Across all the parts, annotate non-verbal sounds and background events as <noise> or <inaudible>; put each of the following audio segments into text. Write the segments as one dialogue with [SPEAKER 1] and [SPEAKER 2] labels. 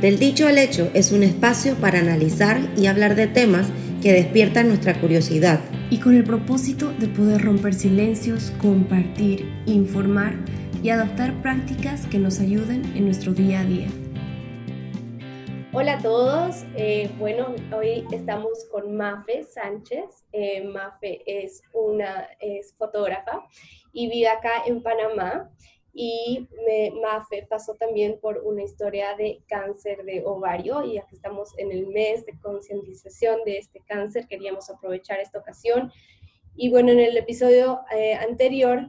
[SPEAKER 1] Del dicho al hecho es un espacio para analizar y hablar de temas que despiertan nuestra curiosidad.
[SPEAKER 2] Y con el propósito de poder romper silencios, compartir, informar y adoptar prácticas que nos ayuden en nuestro día a día.
[SPEAKER 3] Hola a todos, eh, bueno, hoy estamos con Mafe Sánchez. Eh, Mafe es una es fotógrafa y vive acá en Panamá y Mafe pasó también por una historia de cáncer de ovario y aquí estamos en el mes de concientización de este cáncer, queríamos aprovechar esta ocasión. Y bueno, en el episodio eh, anterior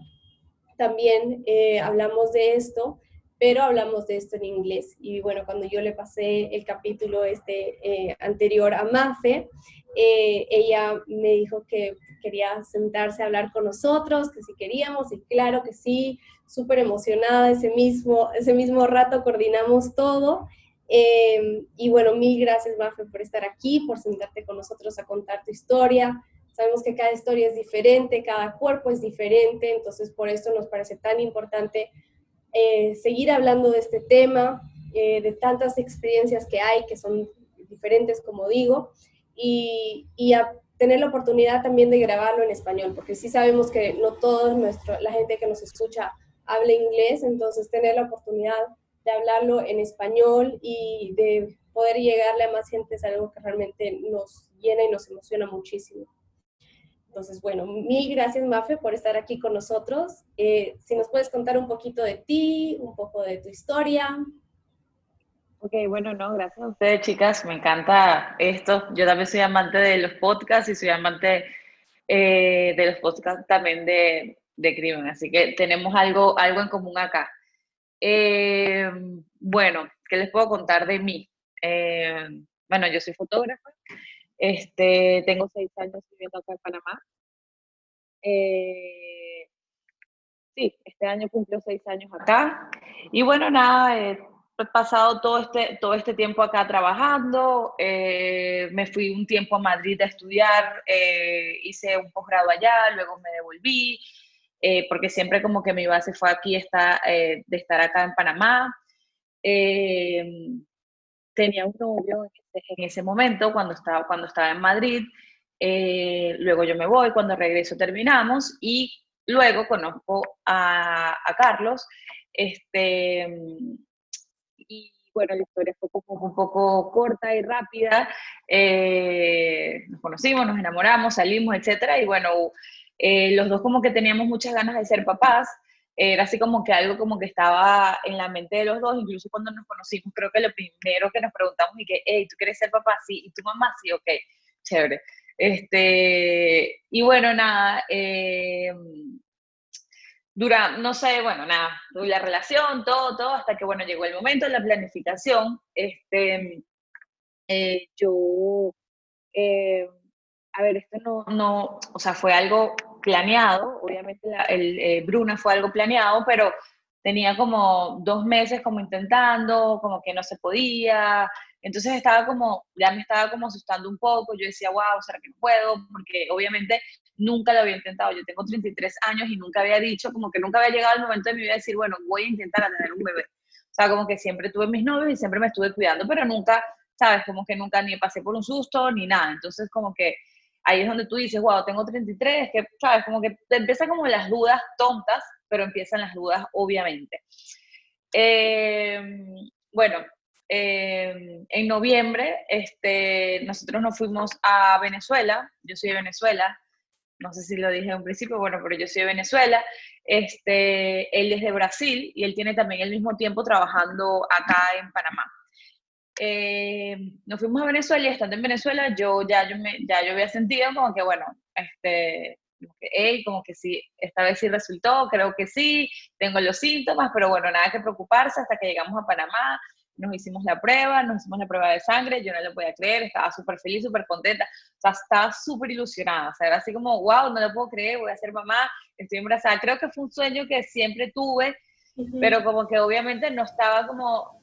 [SPEAKER 3] también eh, hablamos de esto, pero hablamos de esto en inglés. Y bueno, cuando yo le pasé el capítulo este eh, anterior a Mafe, ella me dijo que quería sentarse a hablar con nosotros, que si queríamos, y claro que sí, súper emocionada, ese mismo, ese mismo rato coordinamos todo. Em, y bueno, mil gracias, Mafe, por estar aquí, por sentarte con nosotros a contar tu historia. Sabemos que cada historia es diferente, cada cuerpo es diferente, entonces por eso nos parece tan importante eh, seguir hablando de este tema, eh, de tantas experiencias que hay, que son diferentes, como digo, y, y a tener la oportunidad también de grabarlo en español, porque sí sabemos que no toda la gente que nos escucha habla inglés, entonces tener la oportunidad de hablarlo en español y de poder llegarle a más gente es algo que realmente nos llena y nos emociona muchísimo. Entonces, bueno, mil gracias, Mafe, por estar aquí con nosotros. Eh, si nos puedes contar un poquito de ti, un poco de tu historia.
[SPEAKER 4] Ok, bueno, no, gracias a ustedes, chicas. Me encanta esto. Yo también soy amante de los podcasts y soy amante eh, de los podcasts también de, de crimen, así que tenemos algo, algo en común acá. Eh, bueno, ¿qué les puedo contar de mí? Eh, bueno, yo soy fotógrafa, este, tengo seis años viviendo acá en Panamá. Sí, este año cumplió seis años acá. Y bueno, nada, pasado todo este, todo este tiempo acá trabajando. me fui un tiempo a Madrid a estudiar, hice un posgrado allá, luego me devolví. Eh, porque siempre como que mi base fue aquí, está, eh, de estar acá en Panamá. Eh, tenía un novio en ese, momento cuando estaba, cuando estaba en Madrid, luego yo me voy, cuando regreso terminamos y luego conozco a, a Carlos, este, y bueno, la historia fue un poco, un poco corta y rápida, nos conocimos, nos enamoramos, salimos, etcétera, y bueno, eh, los dos como que teníamos muchas ganas de ser papás, era así como que algo como que estaba en la mente de los dos, incluso cuando nos conocimos, creo que lo primero que nos preguntamos y que, hey, ¿tú quieres ser papá? Sí, ¿y tu mamá? Sí, ok, chévere. Este, y bueno, nada, eh, dura, no sé, bueno, nada, la relación, todo, todo, hasta que, bueno, llegó el momento de la planificación, este, eh, yo, a ver, esto no, no, o sea, fue algo planeado, obviamente el, eh, Bruna fue algo planeado, pero tenía como dos meses como intentando, como que no se podía, entonces estaba como, ya me estaba como asustando un poco, yo decía, wow, ¿será que no puedo? Porque obviamente nunca lo había intentado, yo tengo 33 años y nunca había dicho, como que nunca había llegado el momento de mi vida de decir, bueno, voy a intentar a tener un bebé. O sea, como que siempre tuve mis novios y siempre me estuve cuidando, pero nunca, ¿sabes? Como que nunca ni pasé por un susto ni nada. Entonces, como que ahí es donde tú dices, wow, tengo 33, que, ¿sabes? Como que te empiezan como las dudas tontas, pero empiezan las dudas, obviamente. Eh, bueno, eh, en noviembre este, nosotros nos fuimos a Venezuela, yo soy de Venezuela, no sé si lo dije en un principio, bueno, pero yo soy de Venezuela, este, él es de Brasil y él tiene también el mismo tiempo trabajando acá en Panamá. Eh, nos fuimos a Venezuela y estando en Venezuela yo ya yo, me, ya yo había sentido como que, bueno, este, que, como que sí, esta vez sí resultó, creo que sí, tengo los síntomas, pero bueno, nada que preocuparse hasta que llegamos a Panamá, nos hicimos la prueba, nos hicimos la prueba de sangre, yo no lo podía creer, estaba súper feliz, súper contenta, o sea, estaba súper ilusionada, o sea, era así como, wow, no lo puedo creer, voy a ser mamá, estoy embarazada, creo que fue un sueño que siempre tuve, pero como que obviamente no estaba como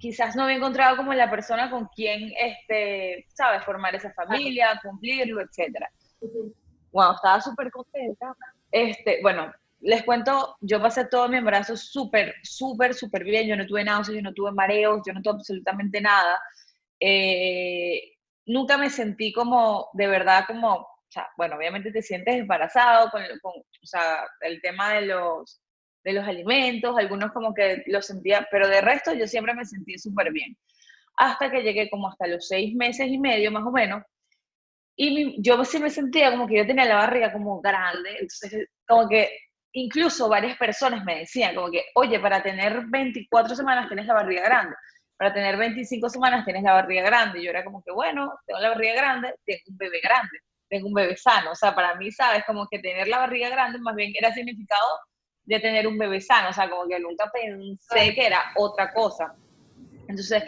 [SPEAKER 4] quizás no había encontrado como la persona con quien, este, ¿sabes? Formar esa familia, cumplirlo, etc. Wow, estaba súper contenta. Este, bueno, les cuento, yo pasé todo mi embarazo súper, súper, súper bien. Yo no tuve náuseas, yo no tuve mareos, yo no tuve absolutamente nada. Eh, nunca me sentí como, de verdad, como, o sea, bueno, obviamente te sientes embarazado con, o sea, el tema de los, de los alimentos, algunos como que lo sentía, pero de resto yo siempre me sentí súper bien. Hasta que llegué como hasta los seis meses y medio, más o menos, y yo sí me sentía como que yo tenía la barriga como grande, entonces como que incluso varias personas me decían como que, oye, para tener 24 semanas tienes la barriga grande, para tener 25 semanas tienes la barriga grande, y yo era como que, bueno, tengo la barriga grande, tengo un bebé grande, tengo un bebé sano, o sea, para mí, ¿sabes? Como que tener la barriga grande más bien era significado de tener un bebé sano, o sea, como que nunca pensé que era otra cosa. Entonces,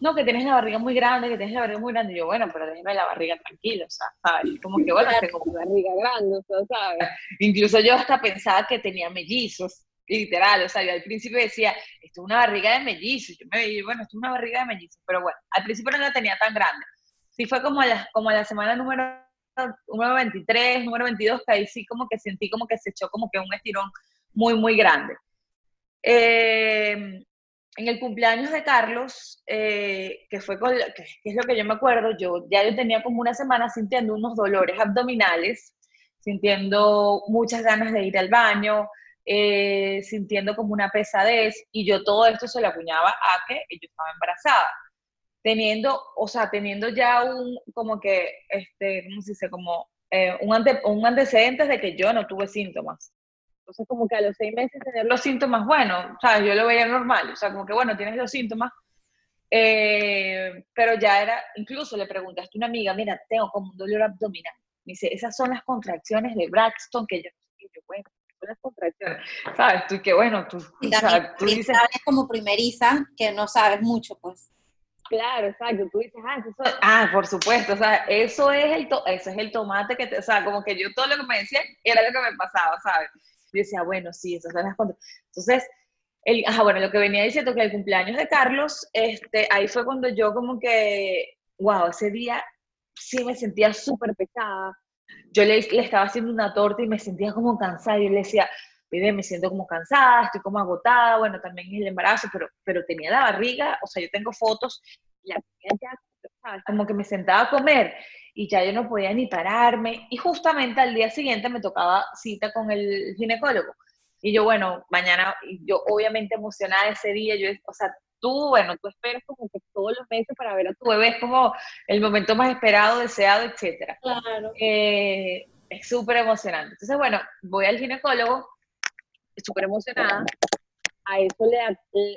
[SPEAKER 4] no, que tienes la barriga muy grande, que tienes la barriga muy grande. Y yo, bueno, pero déjeme la barriga tranquila, o sea, ¿sabes? Como que, bueno, tengo una barriga grande, o sea, ¿sabes? Incluso yo hasta pensaba que tenía mellizos, literal, o sea, yo al principio decía, esto es una barriga de mellizos. Yo me veía, bueno, esto es una barriga de mellizos, pero bueno, al principio no la tenía tan grande. Sí fue como a la, como a la semana número, número 23, número 22, que ahí sí como que sentí como que se echó como que un estirón muy, muy grande. Eh, en el cumpleaños de Carlos, eh, que fue con, que, es lo que yo me acuerdo, yo ya yo tenía como una semana sintiendo unos dolores abdominales, sintiendo muchas ganas de ir al baño, eh, sintiendo como una pesadez, y yo todo esto se lo acuñaba a que yo estaba embarazada, teniendo, o sea, teniendo ya un, como que, este, ¿cómo se dice? Como eh, un, ante, un antecedente de que yo no tuve síntomas. Entonces, como que a los seis meses tener los síntomas, bueno, ¿sabes? Yo lo veía normal, o sea, como que, bueno, tienes los síntomas, eh, pero ya era, incluso le preguntaste a una amiga, mira, tengo como un dolor abdominal. Me dice, esas son las contracciones de Braxton, que yo no sé, yo, bueno, son las contracciones, ¿sabes? Tú, que bueno, tú,
[SPEAKER 1] y o sea, tú dices... Sabes como primeriza, que no sabes mucho, pues.
[SPEAKER 4] Claro, exacto. Tú dices, ah, eso, ah, por supuesto, o sea, eso es el, to eso es el tomate que te, o sea, como que yo todo lo que me decía era lo que me pasaba, ¿sabes? Yo decía, bueno, sí, esas son las cosas. Entonces, el, ajá, bueno, lo que venía diciendo que el cumpleaños de Carlos, este, ahí fue cuando yo como que, wow, ese día sí me sentía súper pesada. Yo le, le, estaba haciendo una torta y me sentía como cansada. Y le decía, bebé, me siento como cansada, estoy como agotada, bueno, también es el embarazo, pero, pero tenía la barriga, o sea, yo tengo fotos, la ya, ¿sabes? Como que me sentaba a comer y ya yo no podía ni pararme. Y justamente al día siguiente me tocaba cita con el ginecólogo. Y yo, bueno, mañana, yo obviamente emocionada ese día, yo, o sea, tú, bueno, tú esperas como que todos los meses para ver a tu bebé, es como el momento más esperado, deseado, etcétera.
[SPEAKER 3] Claro.
[SPEAKER 4] Eh, es súper emocionante. Entonces, bueno, voy al ginecólogo, súper emocionada. A eso le,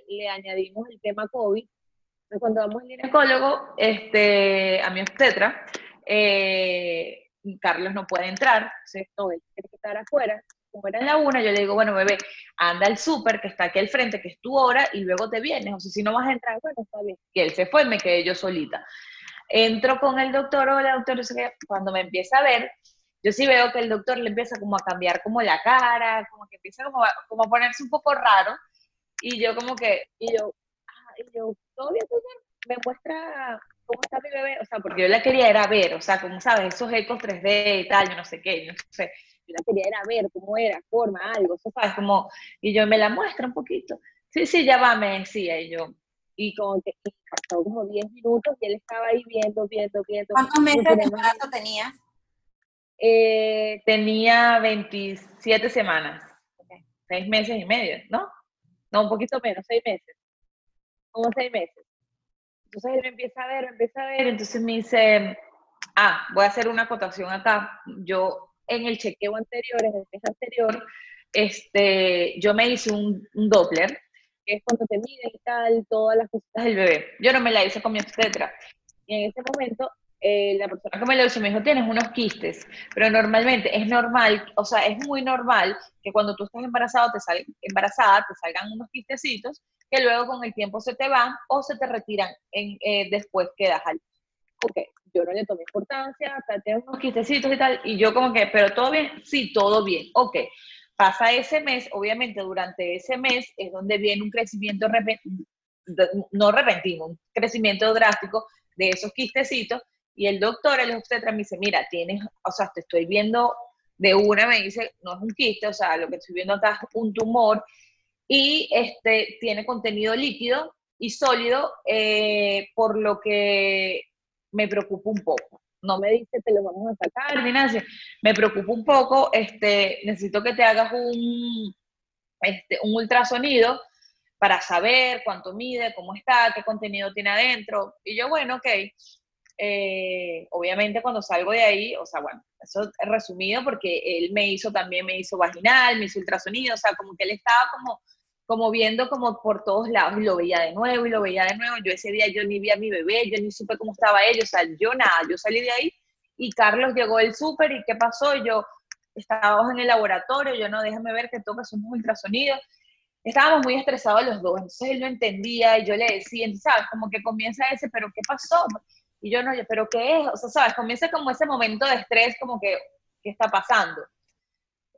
[SPEAKER 4] le, añadimos el tema COVID. Cuando vamos al ginecólogo, este, a mi obstetra, eh, Carlos no puede entrar, no, él tiene que estar afuera. Como era en la una, yo le digo, bueno, bebé, anda al súper que está aquí al frente, que es tu hora, y luego te vienes. O sea, si no vas a entrar, bueno, está bien. Y él se fue, me quedé yo solita. Entro con el doctor, hola doctor, cuando me empieza a ver, yo sí veo que el doctor le empieza como a cambiar como la cara, como que empieza como a, a ponerse un poco raro, y yo como que, y yo, ah, y yo, todo bien, me muestra ¿cómo está mi bebé? O sea, porque yo la quería era ver, o sea, como sabes, esos ecos 3D y tal, yo no sé qué, no sé, yo la quería era ver cómo era, forma, algo, eso sabes, como, y yo me la muestra un poquito. Sí, sí, ya va, me decía, y yo, y como que pasó como 10 minutos y él estaba ahí viendo, viendo, viendo.
[SPEAKER 1] ¿Cuántos meses de embarazo tenías?
[SPEAKER 4] Eh, tenía 27 semanas, okay. 6 meses y medio, ¿no? No, un poquito menos, 6 meses. Como 6 meses. Entonces él me empieza a ver, me empieza a ver, entonces me dice, ah, voy a hacer una acotación acá. Yo en el chequeo anterior, en el mes anterior, este, yo me hice un, Doppler, que es cuando te miden y tal, todas las cositas del bebé. Yo no me la hice con mi obstetra. Y en ese momento, eh, la persona que me lo hizo me dijo, tienes unos quistes, pero normalmente es normal, o sea, es muy normal que cuando tú estás embarazado, te sal, embarazada, te salgan unos quistecitos que luego con el tiempo se te van o se te retiran en, eh, después que das al Ok, yo no le tomé importancia, tengo unos quistecitos y tal, y yo como que, pero todo bien, sí, todo bien, ok. Pasa ese mes, obviamente durante ese mes es donde viene un crecimiento no repentino, un crecimiento drástico de esos quistecitos, y el doctor, el obstetra, me dice, mira, tienes, o sea, te estoy viendo de una me dice, no es un quiste, o sea, lo que estoy viendo acá es un tumor y este, tiene contenido líquido y sólido, eh, por lo que me preocupa un poco. No me dice, te lo vamos a sacar, ni nada, me preocupa un poco, este, necesito que te hagas un, este, un ultrasonido para saber cuánto mide, cómo está, qué contenido tiene adentro. Y yo, bueno, ok. Eh, obviamente cuando salgo de ahí, o sea, bueno, eso es resumido porque él me hizo también, me hizo vaginal, me hizo ultrasonido, o sea, como que él estaba como, como viendo como por todos lados y lo veía de nuevo y lo veía de nuevo. Yo ese día yo ni vi a mi bebé, yo ni supe cómo estaba él, o sea, yo nada, yo salí de ahí y Carlos llegó del súper y ¿qué pasó? Yo estábamos en el laboratorio, yo no, déjame ver que toca un ultrasonido estábamos muy estresados los dos, entonces él no entendía y yo le decía, ¿sabes? Como que comienza ese, pero ¿qué pasó? Y yo no, pero ¿qué es? O sea, ¿sabes? Comienza como ese momento de estrés, como que, ¿qué está pasando?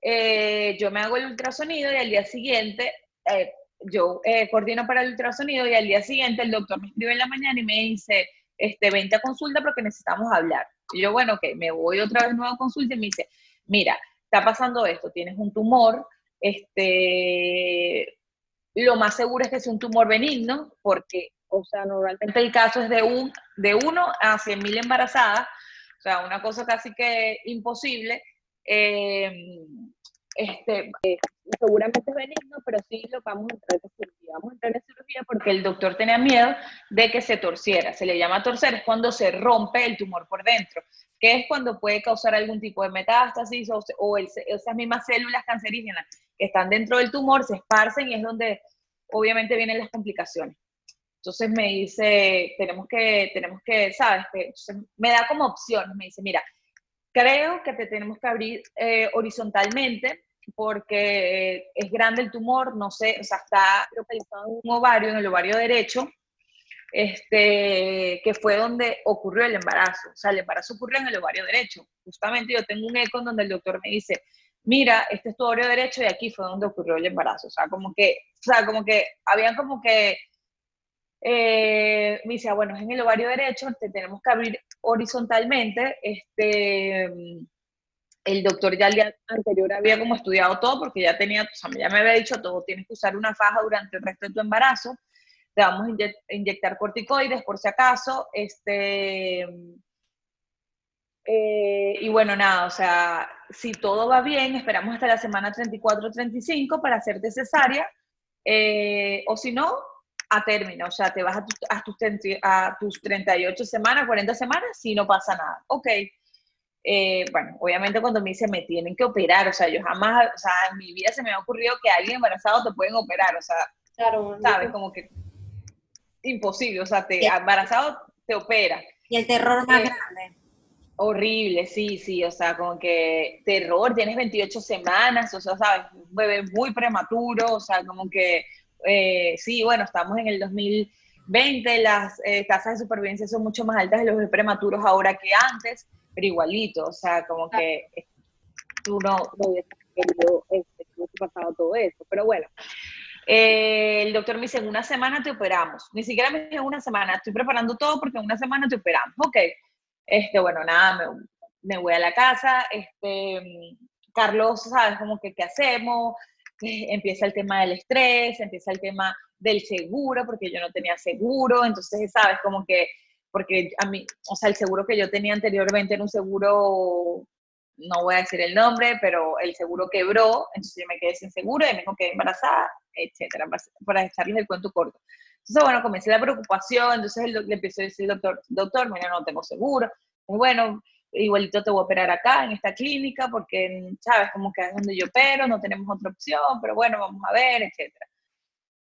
[SPEAKER 4] Eh, yo me hago el ultrasonido y al día siguiente, eh, yo eh, coordino para el ultrasonido y al día siguiente el doctor me escribe en la mañana y me dice, este, vente a consulta porque necesitamos hablar. Y yo, bueno, ok, me voy otra vez nuevo a consulta y me dice, mira, está pasando esto, tienes un tumor, este, lo más seguro es que sea un tumor benigno, porque, o sea, normalmente el caso es de, un, de 1 a 100 mil embarazadas, o sea, una cosa casi que imposible. Eh, este, seguramente es benigno, pero sí lo vamos a entrar en cirugía. Vamos a entrar en cirugía porque el doctor tenía miedo de que se torciera. Se le llama torcer, es cuando se rompe el tumor por dentro, que es cuando puede causar algún tipo de metástasis o, o esas mismas células cancerígenas que están dentro del tumor se esparcen y es donde obviamente vienen las complicaciones. Entonces me dice, tenemos que, tenemos que, ¿sabes? me da como opción, me dice, mira, creo que te tenemos que abrir eh, horizontalmente porque es grande el tumor, no sé, o sea, está localizado en un ovario, en el ovario derecho, este, que fue donde ocurrió el embarazo. O sea, el embarazo ocurrió en el ovario derecho. Justamente yo tengo un eco donde el doctor me dice, mira, este es tu ovario derecho y aquí fue donde ocurrió el embarazo. O sea, como que, o sea, como que habían como que, eh, me decía, bueno, es en el ovario derecho, te tenemos que abrir horizontalmente, este, el doctor ya el anterior había como estudiado todo porque ya tenía, o sea, ya me había dicho todo, tienes que usar una faja durante el resto de tu embarazo, te vamos a inyectar corticoides por si acaso, este, eh, y bueno, nada, o sea, si todo va bien, esperamos hasta la semana 34-35 para hacerte cesárea, eh, o si no, a término, o sea, te vas a, a, tus, a tus 38 semanas, 40 semanas, si no pasa nada. Ok. Eh, bueno, obviamente cuando me dice me tienen que operar, o sea, yo jamás, o sea, en mi vida se me ha ocurrido que alguien embarazado te pueden operar, o sea, claro, sabes, como que imposible, o sea, te, embarazado te opera.
[SPEAKER 1] Y el terror más grande.
[SPEAKER 4] Horrible, sí, sí, o sea, como que terror, tienes 28 semanas, o sea, sabes, un bebé muy prematuro, o sea, como que, eh, sí, bueno, estamos en el 2020, las eh, tasas de supervivencia son mucho más altas de los prematuros ahora que antes, pero igualito, o sea, como que tú no, no querido este, pasado todo eso, pero bueno. Eh, el doctor me dice, en una semana te operamos. Ni siquiera me dice en una semana, estoy preparando todo porque en una semana te operamos. Ok, este, bueno, nada, me, voy a la casa, este, Carlos, ¿sabes? Como que, ¿qué hacemos? <laughs> Empieza el tema del estrés, empieza el tema del seguro, porque yo no tenía seguro, entonces, ¿sabes? Como que, porque a mí, o sea, el seguro que yo tenía anteriormente era un seguro, no voy a decir el nombre, pero el seguro quebró, entonces yo me quedé sin seguro y me dijo que embarazada, etcétera, para echarles el cuento corto. Entonces, bueno, comencé la preocupación, entonces le empecé a decir al doctor, doctor, mira, no tengo seguro. Bueno, igualito te voy a operar acá, en esta clínica, porque, sabes, como que es donde yo opero, no tenemos otra opción, pero bueno, vamos a ver, etcétera.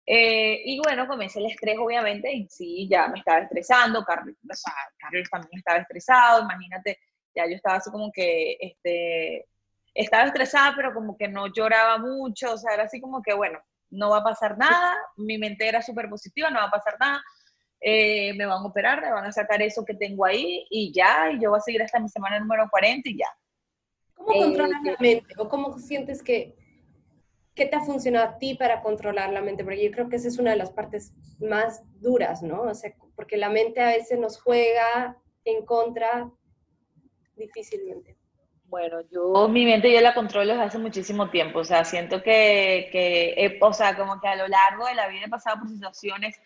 [SPEAKER 4] Eh, y bueno, comencé el estrés, obviamente, y sí, ya me estaba estresando, Carlos, o sea, también estaba estresado, imagínate, ya yo estaba así como que, este, estaba estresada, pero como que no lloraba mucho, o sea, era así como que, bueno, no va a pasar nada, mi mente era súper positiva, no va a pasar nada, eh, me van a operar, me van a sacar eso que tengo ahí y ya, y yo voy a seguir hasta mi semana número 40 y ya.
[SPEAKER 3] ¿Cómo controlas la eh, mente? ¿O cómo sientes que, qué te ha funcionado a ti para controlar la mente? Porque yo creo que esa es una de las partes más duras, ¿no? O sea, porque la mente a veces nos juega en contra difícilmente.
[SPEAKER 4] Bueno, yo mi mente yo la controlo desde hace muchísimo tiempo, o sea, siento que, que o sea, como que a lo largo de la vida he pasado por situaciones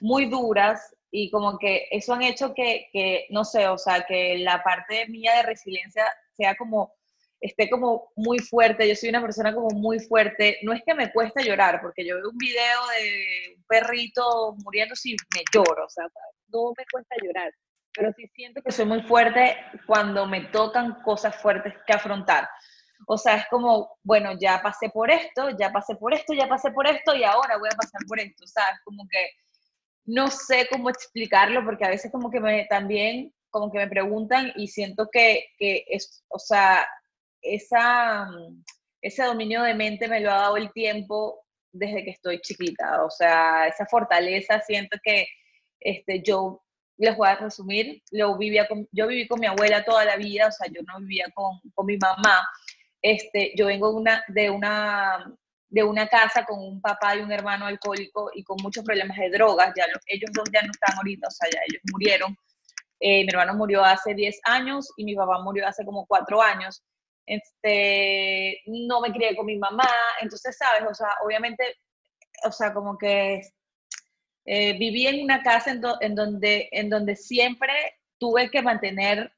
[SPEAKER 4] muy duras y como que eso han hecho que, que, no sé, o sea, que la parte mía de resiliencia sea como, esté como muy fuerte, yo soy una persona como muy fuerte, no es que me cueste llorar, porque yo veo un video de un perrito muriendo y me lloro, o sea, no me cuesta llorar, pero sí siento que soy muy fuerte cuando me tocan cosas fuertes que afrontar. O sea, es como, bueno, ya pasé por esto, ya pasé por esto, ya pasé por esto y ahora voy a pasar por esto, ¿sabes? Como que no sé cómo explicarlo porque a veces como que me también como que me preguntan y siento que, que es, o sea, esa, ese dominio de mente me lo ha dado el tiempo desde que estoy chiquita, o sea, esa fortaleza siento que este, yo les voy a resumir, lo vivía con, yo viví con mi abuela toda la vida, o sea, yo no vivía con, con mi mamá, este, yo vengo una, de una de una casa con un papá y un hermano alcohólico y con muchos problemas de drogas. Ya ellos dos ya no están ahorita, o sea, ya ellos murieron. Eh, mi hermano murió hace 10 años y mi papá murió hace como 4 años. Este, no me crié con mi mamá, entonces, ¿sabes? O sea, obviamente, o sea, como que eh, viví en una casa en, en, donde, en donde siempre tuve que mantener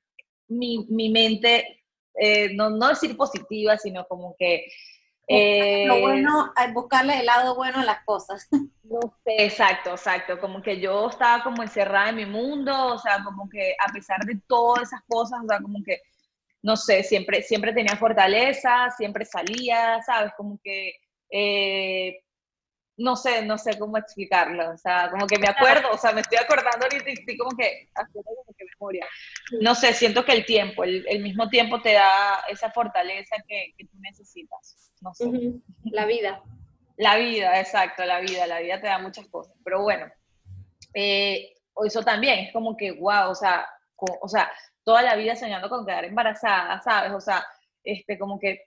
[SPEAKER 4] mi, mi mente, eh, no, no decir positiva, sino como que
[SPEAKER 1] eh, lo bueno, buscarle el lado bueno a las cosas. <laughs>
[SPEAKER 4] No sé, exacto, exacto. Como que yo estaba como encerrada en mi mundo, o sea, como que a pesar de todas esas cosas, o sea, como que, no sé, siempre, siempre tenía fortaleza, siempre salía, ¿sabes? Como que eh, no sé, no sé cómo explicarlo, o sea, como que me acuerdo, o sea, me estoy acordando ahorita y estoy como que haciendo como que memoria. No sé, siento que el tiempo, el, mismo tiempo te da esa fortaleza que, tú necesitas, no sé.
[SPEAKER 3] La vida.
[SPEAKER 4] La vida, exacto, la vida, la vida te da muchas cosas, pero bueno, eh, eso también es como que, wow, o sea, o sea, toda la vida soñando con quedar embarazada, ¿sabes? O sea, este, como que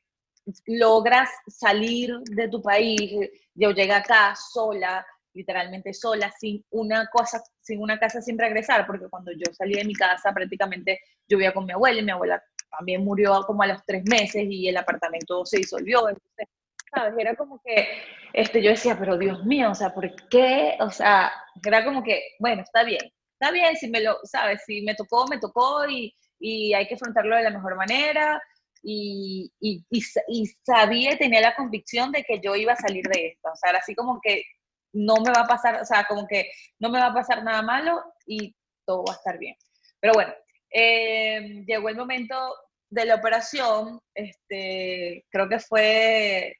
[SPEAKER 4] logras salir de tu país, yo llegué acá sola, literalmente sola, sin una cosa, sin una casa sin regresar, porque cuando yo salí de mi casa prácticamente yo vivía con mi abuela y mi abuela también murió como a los tres meses y el apartamento se disolvió, entonces, ¿sabes? Era como que, este, yo decía, pero Dios mío, o sea, ¿por qué? O sea, era como que, bueno, está bien, está bien, si me lo, ¿sabes? Si me tocó, me tocó y, y hay que afrontarlo de la mejor manera, y, y, y, sabía y tenía la convicción de que yo iba a salir de esto. O sea, así como que no me va a pasar, o sea, como que no me va a pasar nada malo y todo va a estar bien. Pero bueno, eh, llegó el momento de la operación, este, creo que fue,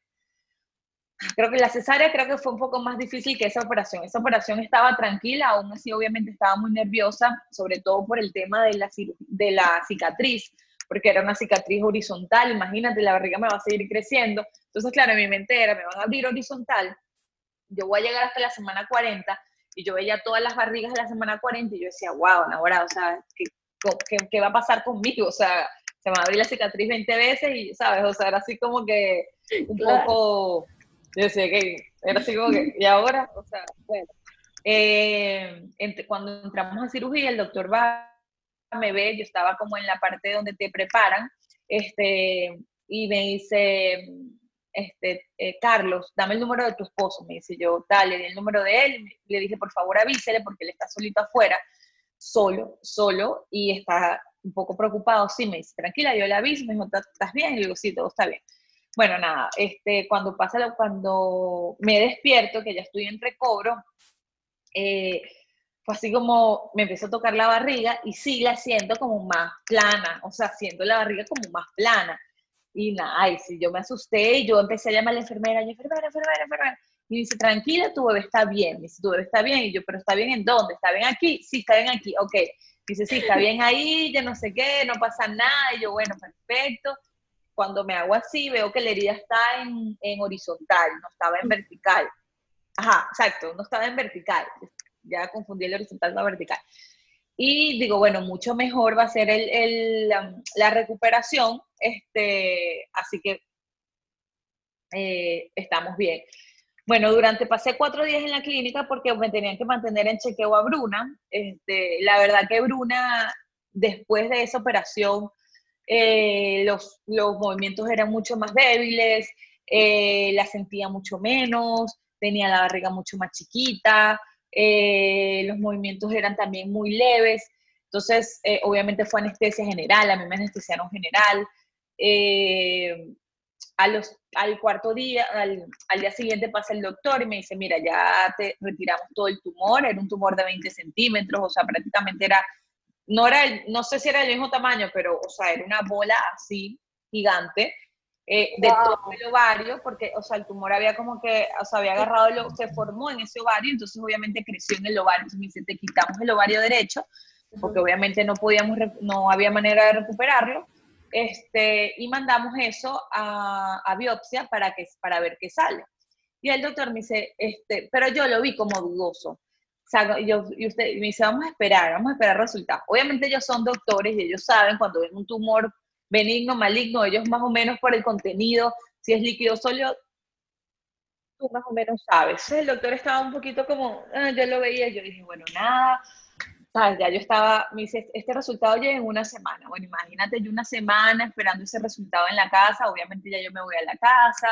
[SPEAKER 4] creo que la cesárea creo que fue un poco más difícil que esa operación. Esa operación estaba tranquila, aún así obviamente estaba muy nerviosa, sobre todo por el tema de la, de la cicatriz porque era una cicatriz horizontal, imagínate, la barriga me va a seguir creciendo. Entonces, claro, en mi mente era, me van a abrir horizontal, yo voy a llegar hasta la semana 40, y yo veía todas las barrigas de la semana 40, y yo decía, wow, ahora, o sea, ¿qué, ¿qué, va a pasar conmigo? O sea, se me va a abrir la cicatriz 20 veces, y, ¿sabes? O sea, era así como que un poco, yo decía que, era así como que, <laughs> ¿y ahora? O sea, bueno. Eh, cuando entramos a cirugía, el doctor va me ve, yo estaba como en la parte donde te preparan, este, y me dice, este, eh, Carlos, dame el número de tu esposo. Me dice yo, dale, di el número de él. Le dije, por favor, avísele porque él está solito afuera, solo, solo, y está un poco preocupado. Sí, me dice, tranquila, yo le aviso. Me dijo, ¿estás bien? Y le digo, sí, todo está bien. Bueno, nada, este, cuando pasa, cuando me despierto, que ya estoy en recobro, eh, fue así como me empezó a tocar la barriga y sí la siento como más plana, o sea, siento la barriga como más plana. Y nada, ay, sí, yo me asusté y yo empecé a llamar a la enfermera, y enfermera, enfermera, enfermera. Y dice, tranquila, tu bebé está bien. dice, tu bebé está bien. Y yo, pero ¿está bien en dónde? ¿Está bien aquí? Sí, está bien aquí. Ok. Dice, sí, está bien ahí, ya no sé qué, no pasa nada. Y yo, bueno, perfecto. Cuando me hago así, veo que la herida está en, en horizontal, no estaba en vertical. Ajá, exacto, no estaba en vertical ya confundí el horizontal con la vertical. Y digo, bueno, mucho mejor va a ser el, la, recuperación, este, así que eh, estamos bien. Bueno, durante pasé cuatro días en la clínica porque me tenían que mantener en chequeo a Bruna. Este, la verdad que Bruna, después de esa operación, eh, los, los, movimientos eran mucho más débiles, eh, la sentía mucho menos, tenía la barriga mucho más chiquita, eh, los movimientos eran también muy leves. Entonces, obviamente fue anestesia general, a mí me anestesiaron general. a los, al cuarto día, al, al, día siguiente pasa el doctor y me dice, mira, ya te retiramos todo el tumor, era un tumor de 20 centímetros, o sea, prácticamente era no era el, no sé si era del mismo tamaño, pero, o sea, era una bola así, gigante, eh, de todo el ovario, porque, o sea, el tumor había como que, o sea, había agarrado, lo, se formó en ese ovario, entonces obviamente creció en el ovario, entonces me dice, te quitamos el ovario derecho, porque obviamente no podíamos, no había manera de recuperarlo, este, y mandamos eso a, a biopsia para, que, para ver qué sale. Y el doctor me dice, este, pero yo lo vi como dudoso yo, y usted me dice, vamos a esperar, vamos a esperar resultados. Obviamente ellos son doctores y ellos saben cuando ven un tumor benigno, maligno, ellos más o menos por el contenido, si es líquido sólido, tú más o menos sabes. el doctor estaba un poquito como, ah, yo lo veía, yo dije, bueno, nada, ¿sabes? Ya yo estaba, me dice, este resultado llega en una semana. Bueno, imagínate yo una semana esperando ese resultado en la casa, obviamente ya yo me voy a la casa,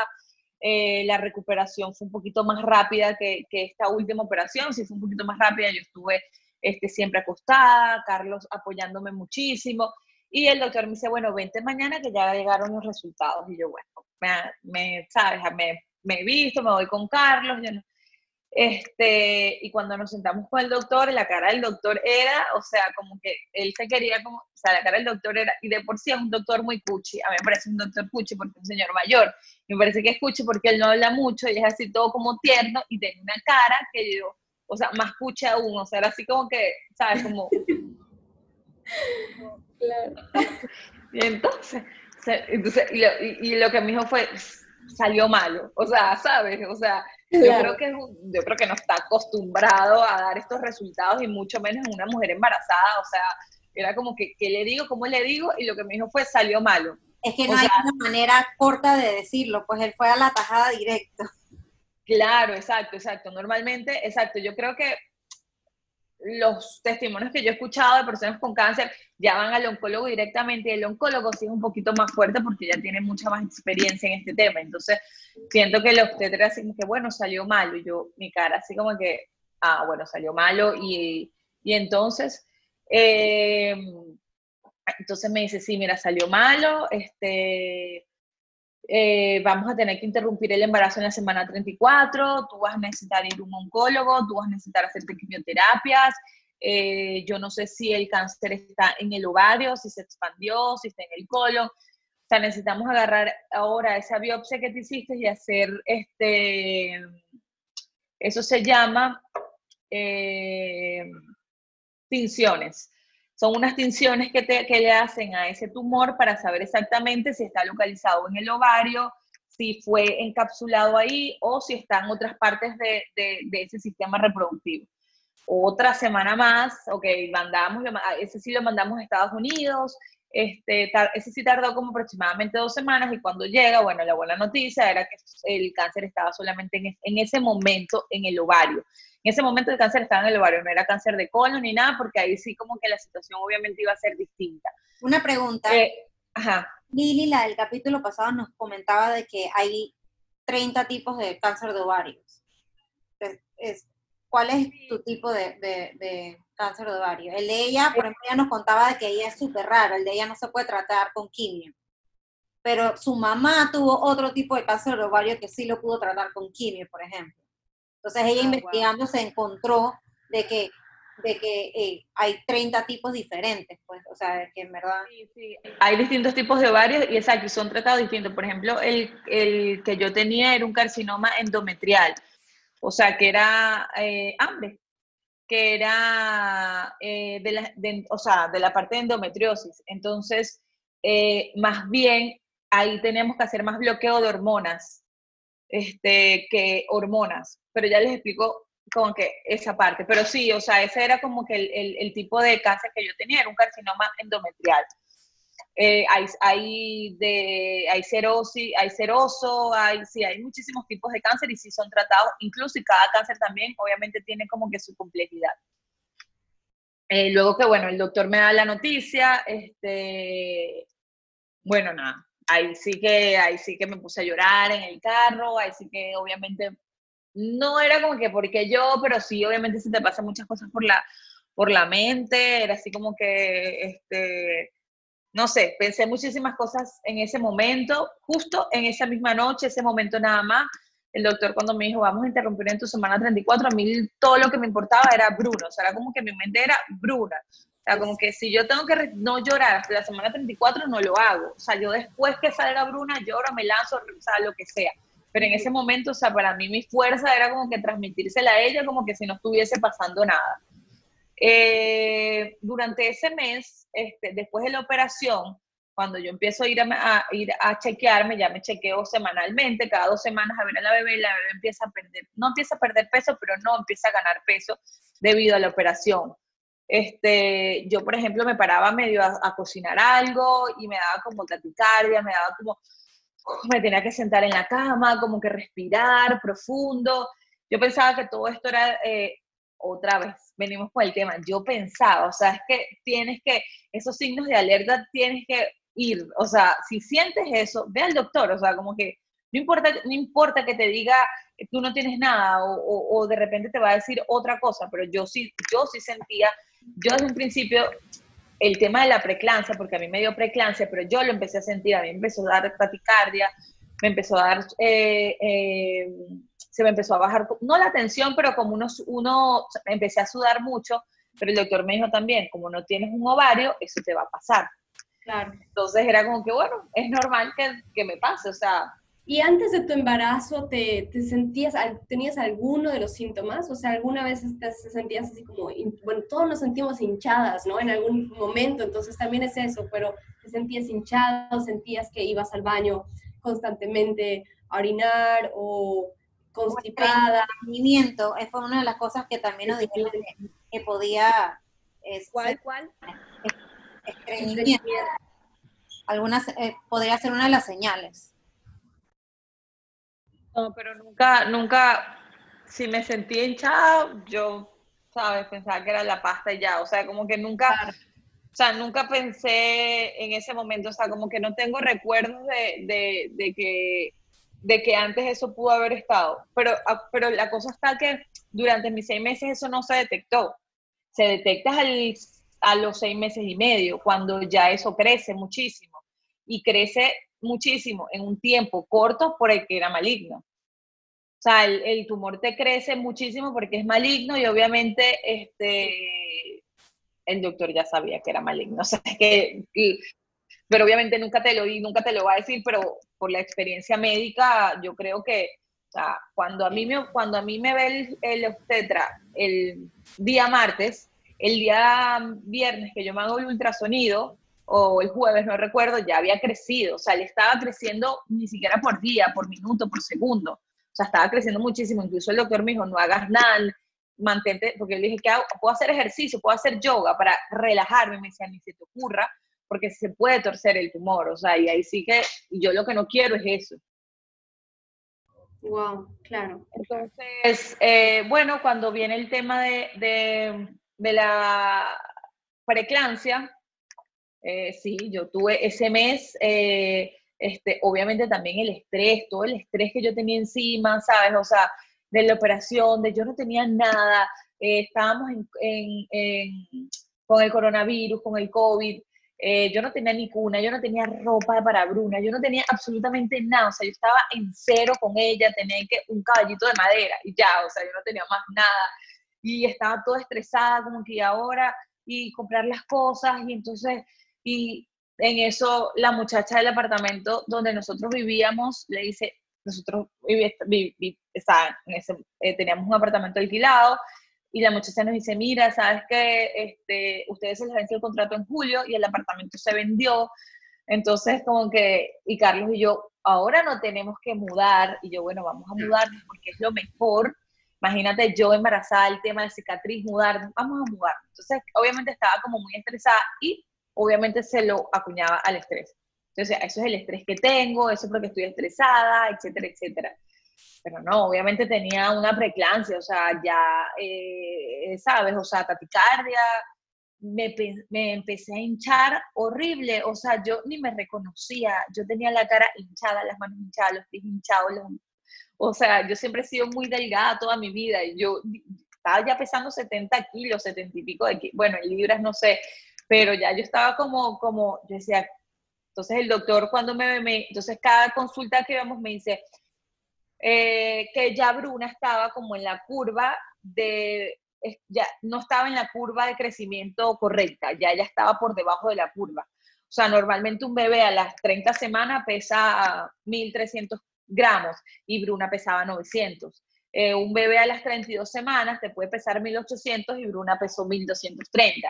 [SPEAKER 4] eh, la recuperación fue un poquito más rápida que, esta última operación, sí fue un poquito más rápida, yo estuve este, siempre acostada, Carlos apoyándome muchísimo, y el doctor me dice, bueno, vente mañana que ya llegaron los resultados, y yo, bueno, me, ¿sabes? Me, me he visto, me voy con Carlos, yo no, este, y cuando nos sentamos con el doctor, la cara del doctor era, o sea, como que él se quería como, o sea, la cara del doctor era, y de por sí es un doctor muy cuchi, a mí me parece un doctor cuchi porque es un señor mayor, me parece que es cuchi porque él no habla mucho y es así todo como tierno y tiene una cara que yo, o sea, más cuchi aún, o sea, era así como que, ¿sabes? Como... claro. y entonces, entonces y, lo, y lo que me dijo fue, salió malo, o sea, ¿sabes? O sea, yo, creo que, yo creo que no está acostumbrado a dar estos resultados y mucho menos en una mujer embarazada, o sea, era como que, ¿qué le digo? ¿Cómo le digo? Y lo que me dijo fue, salió malo.
[SPEAKER 1] Es que no hay una manera corta de decirlo, pues él fue a la tajada directo.
[SPEAKER 4] Claro, exacto, exacto. Normalmente, exacto, yo creo que los testimonios que yo he escuchado de personas con cáncer ya van al oncólogo directamente y el oncólogo sí es un poquito más fuerte porque ya tiene mucha más experiencia en este tema. Entonces, siento que los obstetra así como que, bueno, salió malo. Y yo, mi cara así como que, ah, bueno, salió malo. Y, y entonces, eh, entonces me dice, sí, mira, salió malo, este, eh, vamos a tener que interrumpir el embarazo en la semana 34, tú vas a necesitar ir a un oncólogo, tú vas a necesitar hacerte quimioterapias, eh, yo no sé si el cáncer está en el ovario, si se expandió, si está en el colon, o sea, necesitamos agarrar ahora esa biopsia que te hiciste y hacer este, eso se llama eh, tinciones. Son unas tinciones que, que le hacen a ese tumor para saber exactamente si está localizado en el ovario, si fue encapsulado ahí o si está en otras partes de, de, ese sistema reproductivo. Otra semana más, ok, mandamos, ese sí lo mandamos a Estados Unidos, este, ese sí tardó como aproximadamente dos semanas y cuando llega, bueno, la buena noticia era que el cáncer estaba solamente en, en ese momento en el ovario. En ese momento el cáncer estaba en el ovario, no era cáncer de colon ni nada, porque ahí sí como que la situación obviamente iba a ser distinta.
[SPEAKER 1] Una pregunta.
[SPEAKER 4] Eh, ajá.
[SPEAKER 1] Lili, la del capítulo pasado, nos comentaba de que hay 30 tipos de cáncer de ovarios. ¿Cuál es tu tipo de, de, cáncer de ovario? El de ella, por ejemplo, ella nos contaba de que ella es súper raro, el de ella no se puede tratar con quimio. Pero su mamá tuvo otro tipo de cáncer de ovario que sí lo pudo tratar con quimio, por ejemplo. Entonces ella ah, investigando se encontró de que, de que eh, hay 30 tipos diferentes, pues, o sea, que en verdad...
[SPEAKER 4] Sí, sí. Hay distintos tipos de ovarios y exacto, son tratados distintos. Por ejemplo, el, el, que yo tenía era un carcinoma endometrial, o sea, que era eh, hambre, que era eh, de, la, o sea, de la parte de endometriosis. Entonces, más bien, ahí tenemos que hacer más bloqueo de hormonas este, que hormonas pero ya les explico como que esa parte. Pero sí, o sea, ese era como que el, tipo de cáncer que yo tenía, era un carcinoma endometrial. Eh, hay, hay, de, hay serosis, hay seroso, hay, sí, hay muchísimos tipos de cáncer y sí son tratados, incluso y cada cáncer también obviamente tiene como que su complejidad. Eh, luego que, bueno, el doctor me da la noticia, este, bueno, nada, ahí sí que, ahí sí que me puse a llorar en el carro, ahí sí que obviamente no era como que porque yo, pero sí, obviamente se te pasan muchas cosas por la, por la mente, era así como que, este, no sé, pensé muchísimas cosas en ese momento, justo en esa misma noche, ese momento nada más, el doctor cuando me dijo, vamos a interrumpir en tu semana 34, a mí todo lo que me importaba era Bruno, o sea, era como que mi mente era Bruna, o sea, como que si yo tengo que no llorar hasta la semana 34, no lo hago, o sea, yo después que salga Bruna, lloro, me lanzo, o sea, lo que sea, pero en ese momento, o sea, para mí mi fuerza era como que transmitírsela a ella como que si no estuviese pasando nada. Eh, durante ese mes, este, después de la operación, cuando yo empiezo a ir a, ir a chequearme, ya me chequeo semanalmente, cada dos semanas a ver a la bebé, la bebé empieza a perder, no empieza a perder peso, pero no empieza a ganar peso debido a la operación. Este, yo, por ejemplo, me paraba medio a, cocinar algo y me daba como taticardia, me daba como, <sighs> me tenía que sentar en la cama, como que respirar profundo. Yo pensaba que todo esto era, eh, otra vez, venimos con el tema, yo pensaba, o sea, es que tienes que, esos signos de alerta tienes que ir, o sea, si sientes eso, ve al doctor, o sea, como que no importa, no importa que te diga tú no tienes nada o, o, de repente te va a decir otra cosa, pero yo sí, yo sí sentía, yo desde un principio, el tema de la preclancia, porque a mí me dio preclancia, pero yo lo empecé a sentir, a mí me empezó a dar taticardia, me empezó a dar, eh, eh, se me empezó a bajar, no la tensión, pero como uno, uno, empecé a sudar mucho, pero el doctor me dijo también, como no tienes un ovario, eso te va a pasar. Claro. Entonces era como que, bueno, es normal que, que me pase, o sea.
[SPEAKER 3] ¿Y antes de tu embarazo te, te, sentías, tenías alguno de los síntomas? O sea, ¿alguna vez te sentías así como, bueno, todos nos sentimos hinchadas, ¿no? En algún momento, entonces también es eso, pero te sentías hinchado, sentías que ibas al baño constantemente a orinar o constipada.
[SPEAKER 1] Estreñimiento, fue una de las cosas que también nos dijeron que, podía...
[SPEAKER 3] ¿Cuál, cuál?
[SPEAKER 1] estreñimiento. Algunas, eh, podría ser una de las señales.
[SPEAKER 4] No, pero nunca, nunca, si me sentí hinchada, yo, ¿sabes? Pensaba que era la pasta y ya, o sea, como que nunca, o sea, nunca pensé en ese momento, o sea, como que no tengo recuerdos de, de, de que de que antes eso pudo haber estado. Pero, ah, pero la cosa está que durante mis seis meses eso no se detectó. Se detecta al, a los seis meses y medio, cuando ya eso crece muchísimo. Y crece muchísimo en un tiempo corto por el que era maligno. O sea, el, tumor te crece muchísimo porque es maligno y obviamente este, el doctor ya sabía que era maligno. <laughs> O sea, que, pero obviamente nunca te lo nunca te lo va a decir, pero por la experiencia médica, yo creo que o sea, cuando, a mí me, cuando a mí me ve el, el obstetra el día martes, el día viernes que yo me hago el ultrasonido, o el jueves, no recuerdo, ya había crecido, o sea, le estaba creciendo ni siquiera por día, por minuto, por segundo, o sea, estaba creciendo muchísimo, incluso el doctor me dijo, no hagas nada, mantente, porque yo le dije, ¿qué hago? Puedo hacer ejercicio, puedo hacer yoga para relajarme, me decía, ni se te ocurra, porque se puede torcer el tumor, o sea, y ahí sí que yo lo que no quiero es eso.
[SPEAKER 3] Wow, claro.
[SPEAKER 4] Entonces, eh, bueno, cuando viene el tema de, de, la preeclampsia, eh, sí, yo tuve ese mes, eh, este, obviamente también el estrés, todo el estrés que yo tenía encima, ¿sabes? O sea, de la operación, de yo no tenía nada, estábamos con el coronavirus, con el COVID, eh, yo no tenía ni cuna, yo no tenía ropa para Bruna, yo no tenía absolutamente nada, o sea, yo estaba en cero con ella, tenía que un caballito de madera y ya, o sea, yo no tenía más nada y estaba toda estresada como que ahora y comprar las cosas y entonces y en eso la muchacha del apartamento donde nosotros vivíamos le dice, nosotros viví, eh, teníamos un apartamento alquilado y la muchacha nos dice, mira, sabes que este, ustedes se les venció el contrato en julio y el apartamento se vendió, entonces como que, y Carlos y yo, ahora no tenemos que mudar, y yo, bueno, vamos a mudarnos porque es lo mejor, imagínate yo embarazada, el tema de cicatriz, mudar, vamos a mudar. Entonces, obviamente estaba como muy estresada y obviamente se lo acuñaba al estrés. Entonces, eso es el estrés que tengo, eso es porque estoy estresada, etcétera, etcétera pero no, obviamente tenía una preclancia, o sea, ya, eh, ¿sabes? O sea, taticardia, me, me, empecé a hinchar horrible, o sea, yo ni me reconocía, yo tenía la cara hinchada, las manos hinchadas, los pies hinchados, o sea, yo siempre he sido muy delgada toda mi vida y yo estaba ya pesando 70 kilos, 70 y pico de bueno, en libras no sé, pero ya yo estaba como, como, yo decía, entonces el doctor cuando me ve, entonces cada consulta que vemos me dice eh, que ya Bruna estaba como en la curva de, ya no estaba en la curva de crecimiento correcta, ya ella estaba por debajo de la curva. O sea, normalmente un bebé a las 30 semanas pesa 1.300 gramos y Bruna pesaba 900. Eh, un bebé a las 32 semanas te puede pesar 1800 y Bruna pesó 1230.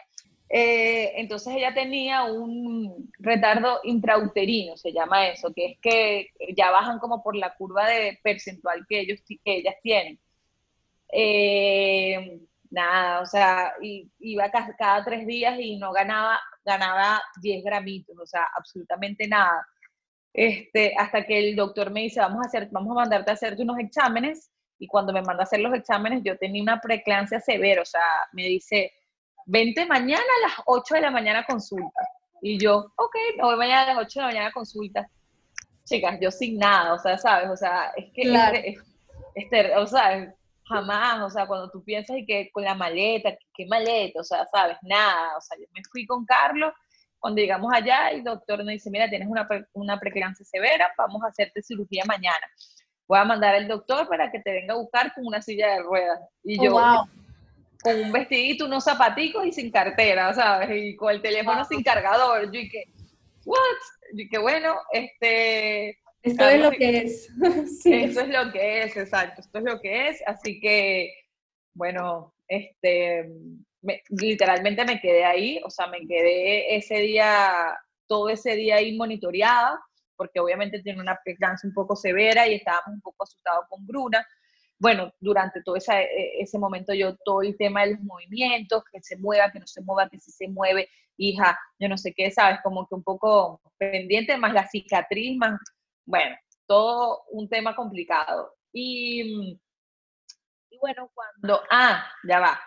[SPEAKER 4] Eh, entonces ella tenía un retardo intrauterino, se llama eso, que es que ya bajan como por la curva de percentual que, ellos, que ellas tienen. Eh, nada, o sea, iba cada, tres días y no ganaba, ganaba 10 gramitos, o sea, absolutamente nada. Este, hasta que el doctor me dice, vamos a, hacer, vamos a mandarte a hacerte unos exámenes, y cuando me manda a hacer los exámenes, yo tenía una preeclampsia severa, o sea, me dice, vente mañana a las 8 de la mañana a consulta. Y yo, ok, me voy mañana a las 8 de la mañana a consulta. Chicas, yo sin nada, o sea, ¿sabes? O sea, es que, es, o sea, jamás, o sea, cuando tú piensas y que con la maleta, ¿qué maleta? O sea, ¿sabes? Nada, o sea, yo me fui con Carlos, cuando llegamos allá, el doctor nos dice, mira, tienes una, una preclancia severa, vamos a hacerte cirugía mañana. Voy a mandar al doctor para que te venga a buscar con una silla de ruedas. Y oh, yo, con un vestidito, unos zapaticos y sin cartera, ¿sabes? Y con el teléfono sin cargador. Yo dije, ¿what? Yo dije, bueno, este...
[SPEAKER 3] Esto es lo que es. <laughs>
[SPEAKER 4] sí. Esto es lo que es, exacto. Esto es lo que es. Así que, bueno, este, literalmente me quedé ahí, o sea, me quedé ese día, todo ese día ahí monitoreada, porque obviamente tiene una presencia un poco severa y estábamos un poco asustados con Bruna bueno, durante todo e, ese momento yo todo el tema de los movimientos, que se mueva, que no se mueva, que si se mueve, hija, yo no sé qué, sabes, como que un poco pendiente, más la cicatriz, más, bueno, todo un tema complicado. Y, y bueno, cuando, ah, ya va,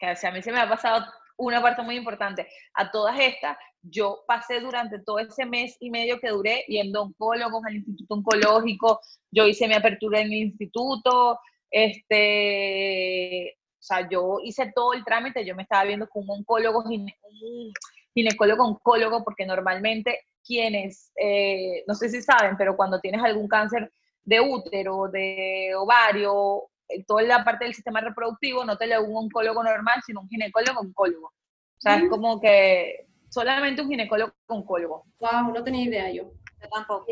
[SPEAKER 4] que a mí se me ha pasado una parte muy importante. A todas estas, yo pasé durante todo ese mes y medio que duré yendo a oncólogos al instituto oncológico, yo hice mi apertura en el instituto, este, o sea, yo hice todo el trámite, yo me estaba viendo con un oncólogo, un ginecólogo oncólogo, porque normalmente quienes, eh, no sé si saben, pero cuando tienes algún cáncer de útero, de ovario, toda la parte del sistema reproductivo, no te lo un oncólogo normal, sino un ginecólogo oncólogo. O sea, es como que solamente un ginecólogo oncólogo.
[SPEAKER 3] Wow, no tenía idea yo.
[SPEAKER 1] Yo tampoco.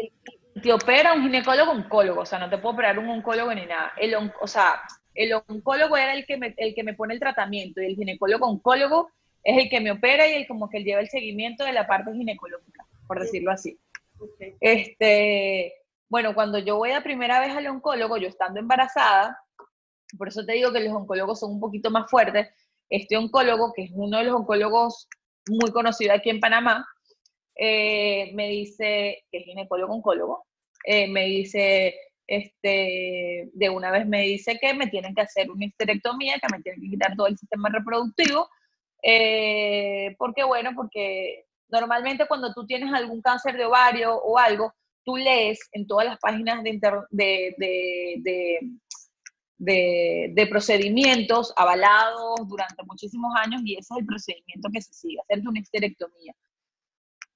[SPEAKER 4] Te opera un ginecólogo oncólogo, o sea, no te puedo operar un oncólogo ni nada. El, o sea, el oncólogo era el que, me, el que me pone el tratamiento y el ginecólogo oncólogo es el que me opera y el, como que él lleva el seguimiento de la parte ginecológica, por decirlo así. Este, bueno, cuando yo voy a primera vez al oncólogo, yo estando embarazada, por eso te digo que los oncólogos son un poquito más fuertes. Este oncólogo, que es uno de los oncólogos muy conocidos aquí en Panamá, eh, me dice, que es ginecólogo oncólogo, eh, me dice, este, de una vez me dice que me tienen que hacer una histerectomía, que me tienen que quitar todo el sistema reproductivo, eh, porque bueno, porque normalmente cuando tú tienes algún cáncer de ovario o algo, tú lees en todas las páginas de, de, de, procedimientos avalados durante muchísimos años y ese es el procedimiento que se sigue, hacerte una histerectomía.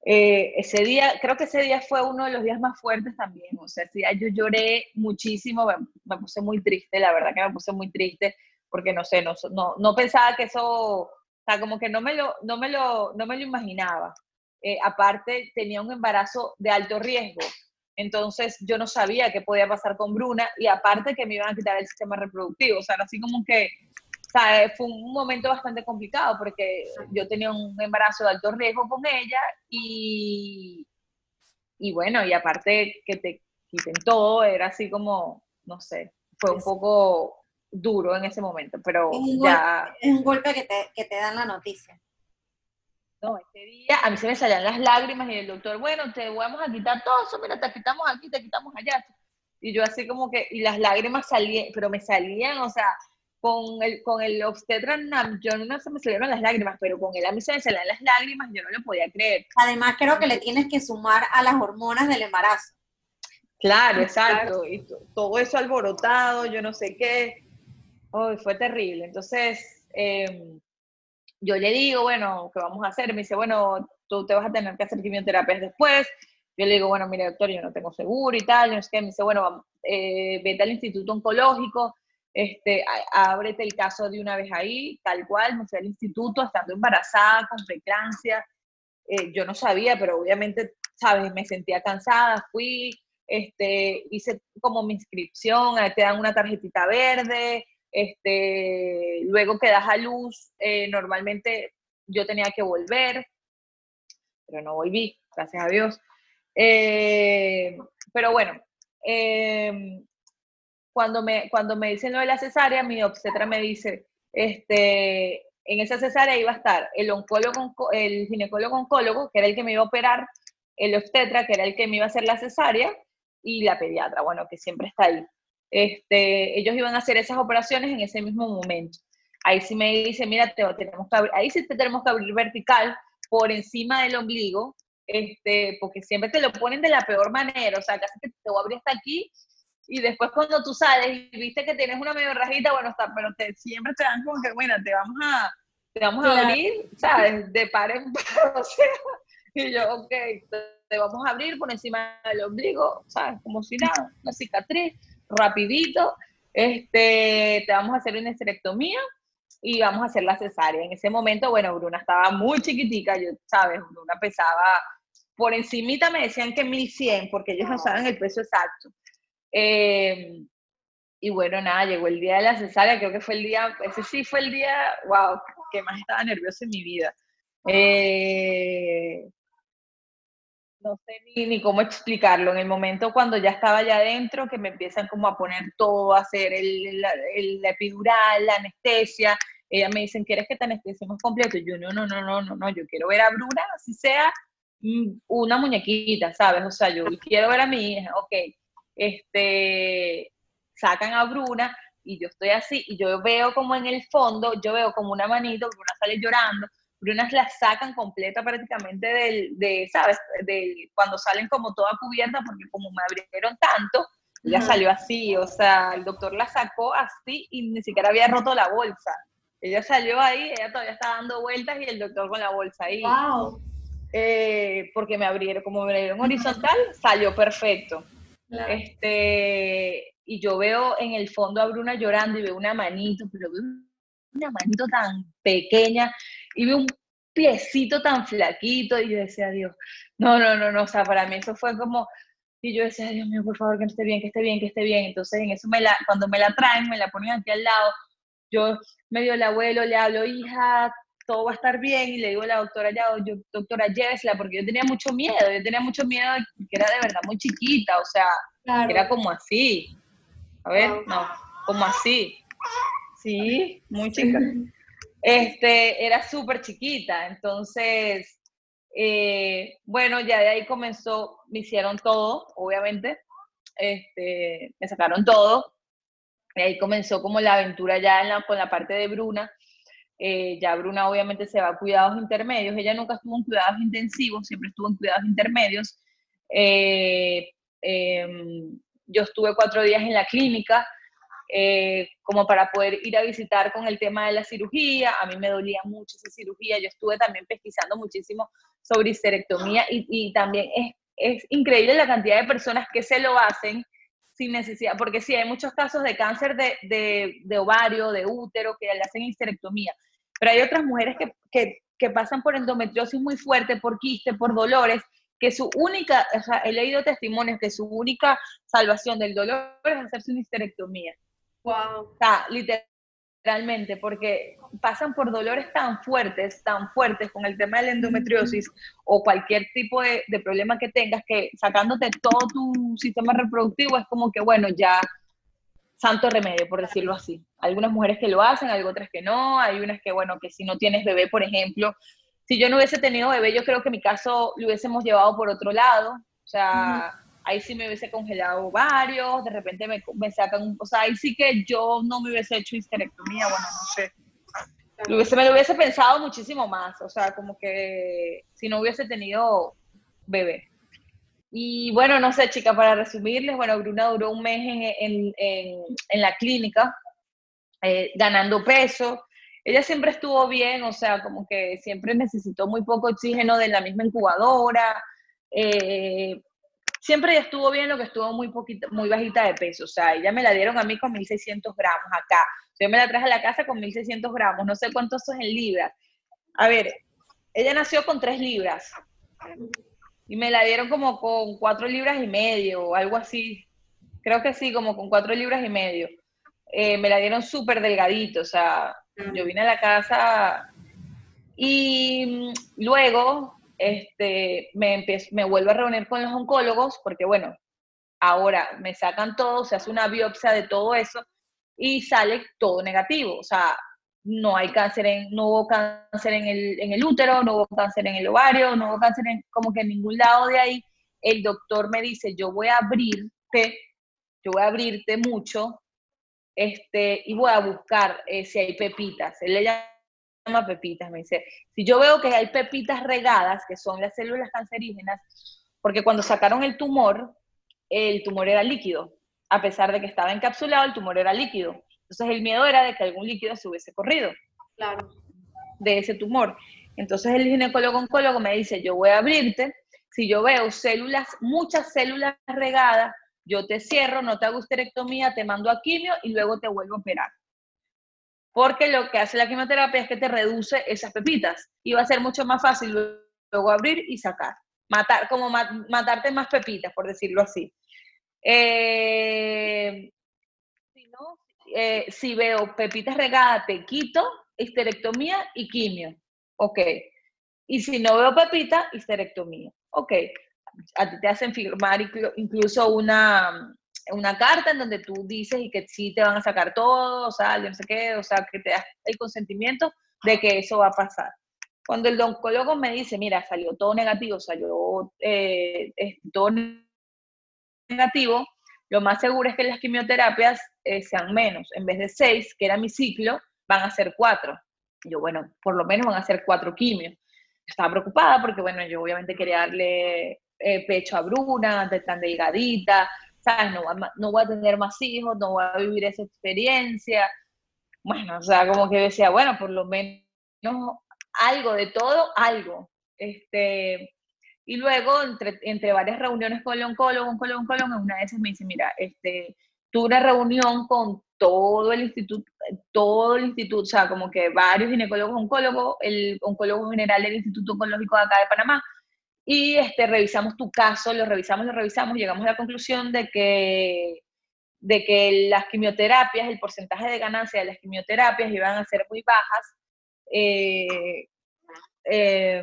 [SPEAKER 4] Eh, ese día, creo que ese día fue uno de los días más fuertes también, o sea, ese yo lloré muchísimo, me, puse muy triste, la verdad que me puse muy triste, porque no sé, no, no, no pensaba que eso, o sea, como que no me lo, no me lo, no me lo imaginaba. Eh, aparte, tenía un embarazo de alto riesgo, entonces yo no sabía qué podía pasar con Bruna y aparte que me iban a quitar el sistema reproductivo. O sea, así como que o fue un momento bastante complicado porque yo tenía un embarazo de alto riesgo con ella y, y bueno, y aparte que te quiten todo, era así como, no sé, fue un poco duro en ese momento, pero ya...
[SPEAKER 1] es un golpe que te, que te dan la noticia.
[SPEAKER 4] No, ese día a mí se me salían las lágrimas y el doctor, bueno, te vamos a quitar todo eso, mira, te quitamos aquí, te quitamos allá. Y yo así como que, y las lágrimas salían, pero me salían, o sea, con el, con el obstetra, yo no se me salieron las lágrimas, pero con él a mí se me salían las lágrimas, yo no lo podía creer.
[SPEAKER 1] Además, creo que le tienes que sumar a las hormonas del embarazo.
[SPEAKER 4] Claro, exacto. Y todo eso alborotado, yo no sé qué. fue terrible. Entonces, em, yo le digo, bueno, ¿qué vamos a hacer? Me dice, bueno, tú te vas a tener que hacer quimioterapias después. Yo le digo, bueno, mire, doctor, yo no tengo seguro y tal. no sé qué. Me dice, bueno, eh, vete al instituto oncológico este, ábrete el caso de una vez ahí, tal cual, me fui al instituto estando embarazada, con preeclampsia, eh, yo no sabía, pero obviamente, sabes, me sentía cansada, fui, este, hice como mi inscripción, te dan una tarjetita verde, este, luego que das a luz, eh, normalmente yo tenía que volver, pero no volví, gracias a Dios. Eh, pero bueno, cuando me, cuando me dicen lo de la cesárea, mi obstetra me dice, este, en esa cesárea iba a estar el oncólogo, el ginecólogo oncólogo, que era el que me iba a operar, el obstetra, que era el que me iba a hacer la cesárea, y la pediatra, bueno, que siempre está ahí. Este, ellos iban a hacer esas operaciones en ese mismo momento. Ahí sí me dice, mira, te, tenemos que abrir, ahí sí te tenemos que abrir vertical por encima del ombligo, este, porque siempre te lo ponen de la peor manera, o sea, casi que te voy a abrir hasta aquí y después cuando tú sales y viste que tienes una medio rajita, bueno, está, pero te, siempre te dan como que, bueno, te vamos a, te vamos a abrir, ¿sabes? De par en par, <laughs> o sea, y yo, ok, te, vamos a abrir por encima del ombligo, ¿sabes? Como si nada, una cicatriz, rapidito, este, te vamos a hacer una esterectomía y vamos a hacer la cesárea. En ese momento, bueno, Bruna estaba muy chiquitica, yo, ¿sabes? Bruna pesaba, por encimita me decían que 1100, porque ellos no saben el peso exacto. Eh, y bueno, nada, llegó el día de la cesárea, creo que fue el día, ese sí fue el día, wow, que más estaba nerviosa en mi vida. Eh, no sé ni, ni, cómo explicarlo. En el momento cuando ya estaba allá adentro, que me empiezan como a poner todo, a hacer el, la, epidural, la anestesia. Ella me dicen, ¿quieres que te anestesiemos completo? Y yo, no, no, no, no, no, no, yo quiero ver a Bruna, así sea mm, una muñequita, ¿sabes? O sea, yo quiero ver a mi hija, ok este, sacan a Bruna y yo estoy así y yo veo como en el fondo, yo veo como una manito, Bruna sale llorando, Bruna la sacan completa prácticamente del, de, ¿sabes? De cuando salen como toda cubierta, porque como me abrieron tanto, ella salió así, o sea, el doctor la sacó así y ni siquiera había roto la bolsa. Ella salió ahí, ella todavía está dando vueltas y el doctor con la bolsa ahí. Wow. Eh, porque me abrieron, como me abrieron horizontal, salió perfecto. Este, y yo veo en el fondo a Bruna llorando y veo una manito, pero veo una manito tan pequeña y veo un piecito tan flaquito y yo decía, Dios, no, no, no, no, o sea, para mí eso fue como, y yo decía, Dios mío, por favor, que esté bien, que esté bien, que esté bien. Entonces, en eso me la, cuando me la traen, me la ponen aquí al lado, yo medio el abuelo le hablo, hija, todo va a estar bien, y le digo a la doctora, ya, yo, doctora, llévesela, porque yo tenía mucho miedo, yo tenía mucho miedo, que era de verdad muy chiquita, o sea, era como así. A ver, no, como así. Sí, muy chica. <laughs> Este, era súper chiquita, entonces, eh, bueno, ya de ahí comenzó, me hicieron todo, obviamente, este, me sacaron todo, y ahí comenzó como la aventura ya con la parte de Bruna, eh, ya Bruna obviamente se va a cuidados intermedios, ella nunca estuvo en cuidados intensivos, siempre estuvo en cuidados intermedios. Eh, em, yo estuve cuatro días en la clínica eh, como para poder ir a visitar con el tema de la cirugía. A mí me dolía mucho esa cirugía. Yo estuve también pesquisando muchísimo sobre histerectomía y, también es, es increíble la cantidad de personas que se lo hacen sin necesidad, porque sí, hay muchos casos de cáncer de, de, de, ovario, de útero, que le hacen histerectomía, pero hay otras mujeres que, que, que pasan por endometriosis muy fuerte, por quiste, por dolores, que su única, o sea, he leído testimonios que su única salvación del dolor es hacerse una histerectomía. Wow. O sea, literalmente, porque pasan por dolores tan fuertes, tan fuertes con el tema de la endometriosis o cualquier tipo de, de problema que tengas, que sacándote todo tu sistema reproductivo es como que, bueno, ya santo remedio, por decirlo así. Algunas mujeres que lo hacen, hay otras que no, hay unas que, bueno, que si no tienes bebé, por ejemplo, si yo no hubiese tenido bebé, yo creo que mi caso lo hubiésemos llevado por otro lado. O sea, ahí sí me hubiese congelado varios, de repente me, me sacan, o sea, ahí sí que yo no me hubiese hecho histerectomía, bueno, no sé. Lo me lo hubiese pensado muchísimo más, o sea, como que si no hubiese tenido bebé. Y bueno, no sé, chica, para resumirles, bueno, Bruna duró un mes en, en, en, la clínica, eh, ganando peso. Ella siempre estuvo bien, o sea, como que siempre necesitó muy poco oxígeno de la misma incubadora. Eh, siempre estuvo bien, lo que estuvo muy poquito, muy bajita de peso. O sea, ella me la dieron a mí con 1600 gramos acá. Yo me la traje a la casa con 1600 gramos, no sé cuánto eso es en libras. A ver, ella nació con 3 libras y me la dieron como con cuatro libras y medio o algo así. Creo que sí, como con cuatro libras y medio. Eh, me la dieron súper delgadito, o sea, yo vine a la casa y luego este, me, me vuelvo a reunir con los oncólogos porque, bueno, ahora me sacan todo, se hace una biopsia de todo eso y sale todo negativo. O sea, no hay cáncer en, no hubo cáncer en el, en el útero, no hubo cáncer en el ovario, no hubo cáncer en como que en ningún lado de ahí. El doctor me dice, yo voy a abrirte, yo voy a abrirte mucho, este, y voy a buscar eh, si hay pepitas. Él le llama pepitas, me dice, si yo veo que hay pepitas regadas, que son las células cancerígenas, porque cuando sacaron el tumor, el tumor era líquido, a pesar de que estaba encapsulado, el tumor era líquido. Entonces el miedo era de que algún líquido se hubiese corrido.
[SPEAKER 3] Claro.
[SPEAKER 4] De ese tumor. Entonces el ginecólogo oncólogo me dice, yo voy a abrirte, si yo veo células, muchas células regadas, yo te cierro, no te hago histerectomía, te mando a quimio y luego te vuelvo a operar. Porque lo que hace la quimioterapia es que te reduce esas pepitas y va a ser mucho más fácil luego abrir y sacar. Matar, como matarte más pepitas, por decirlo así. Eh, eh, si veo pepitas regadas, te quito, histerectomía y quimio. Ok. Y si no veo pepita, histerectomía. Ok. A ti te hacen firmar incluso una, una carta en donde tú dices y que sí te van a sacar todo, o sea, yo no sé qué, o sea, que te das el consentimiento de que eso va a pasar. Cuando el oncólogo me dice, mira, salió todo negativo, salió eh, todo negativo, lo más seguro es que las quimioterapias eh, sean menos. En vez de seis, que era mi ciclo, van a ser cuatro. Yo, bueno, por lo menos van a ser cuatro quimios. Estaba preocupada porque, bueno, yo obviamente quería darle eh, pecho a Bruna, tan delgadita, No, no voy a tener más hijos, no voy a vivir esa experiencia. Bueno, o sea, como que decía, bueno, por lo menos algo de todo, algo. Este, y luego, entre, entre varias reuniones con el oncólogo, oncólogo, oncólogo, una de esas me dice, mira, este, tuve una reunión con todo el instituto, todo el instituto, o sea, como que varios ginecólogos oncólogos, el oncólogo general del Instituto Oncológico de acá de Panamá, y este, revisamos tu caso, lo revisamos, lo revisamos, llegamos a la conclusión de que, de que las quimioterapias, el porcentaje de ganancia de las quimioterapias iban a ser muy bajas. Eh, eh,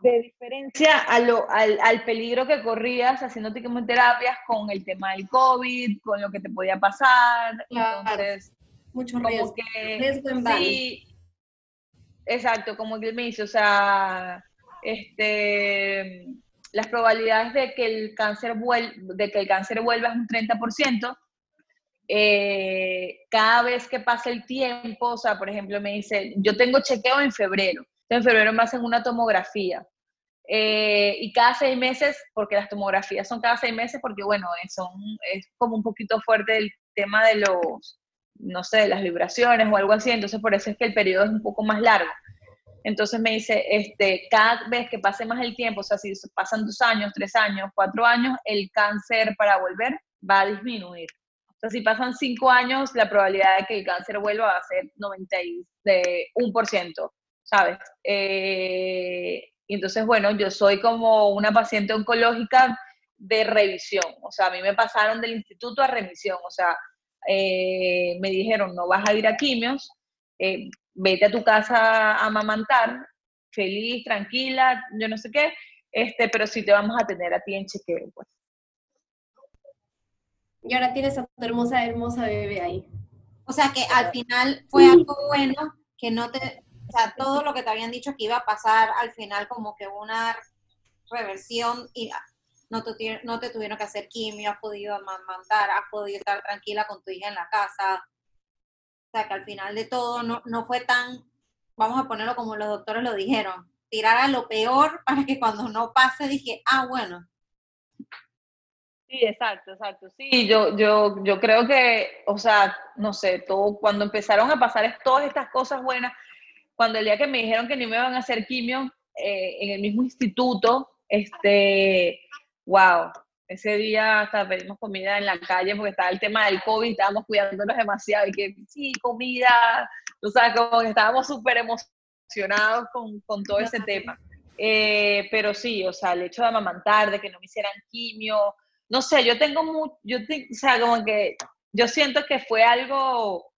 [SPEAKER 4] de diferencia a lo, al, al, peligro que corrías haciendo quimioterapias con el tema del COVID, con lo que te podía pasar. Entonces,
[SPEAKER 3] mucho riesgo.
[SPEAKER 4] sí, exacto, como que él me dice, o sea, este, las probabilidades de que el cáncer, vuel de que el cáncer vuelva es un 30%. Eh, cada vez que pasa el tiempo, o sea, por ejemplo, me dice, yo tengo chequeo en febrero, en febrero me hacen una tomografía. Eh, y cada seis meses, porque las tomografías son cada seis meses, porque bueno, son, es como un poquito fuerte el tema de los, no sé, de las vibraciones o algo así, entonces por eso es que el periodo es un poco más largo. Entonces me dice, este, cada vez que pase más el tiempo, o sea, si pasan dos años, tres años, cuatro años, el cáncer para volver va a disminuir. O sea, si pasan cinco años, la probabilidad de que el cáncer vuelva va a ser 91%, ¿sabes? Eh, y entonces, bueno, yo soy como una paciente oncológica de revisión. O sea, a mí me pasaron del instituto a remisión. O sea, eh, me dijeron, no vas a ir a quimios, eh, vete a tu casa a amamantar, feliz, tranquila, yo no sé qué, este, pero sí te vamos a tener a ti en chequeo, pues.
[SPEAKER 3] Y ahora tienes a tu hermosa, hermosa bebé ahí.
[SPEAKER 1] O sea que al final fue algo bueno que no te, o sea, todo lo que te habían dicho que iba a pasar al final como que una reversión y no te, no te tuvieron que hacer quimio, has podido mandar, has podido estar tranquila con tu hija en la casa. O sea, que al final de todo no, no fue tan, vamos a ponerlo como los doctores lo dijeron, tirar a lo peor para que cuando no pase dije, ah, bueno.
[SPEAKER 4] Sí, exacto, exacto. Sí, yo, yo, yo creo que, o sea, no sé, todo, cuando empezaron a pasar todas estas cosas buenas, cuando el día que me dijeron que ni me iban a hacer quimio eh, en el mismo instituto, este, wow, ese día hasta pedimos comida en la calle porque estaba el tema del COVID, estábamos cuidándonos demasiado y que sí, comida, tú sabes, como que estábamos súper emocionados con, con, todo ese tema. Eh, pero sí, o sea, el hecho de amamantar, de que no me hicieran quimio, no sé, yo tengo mucho, yo o sea, como que yo siento que fue algo,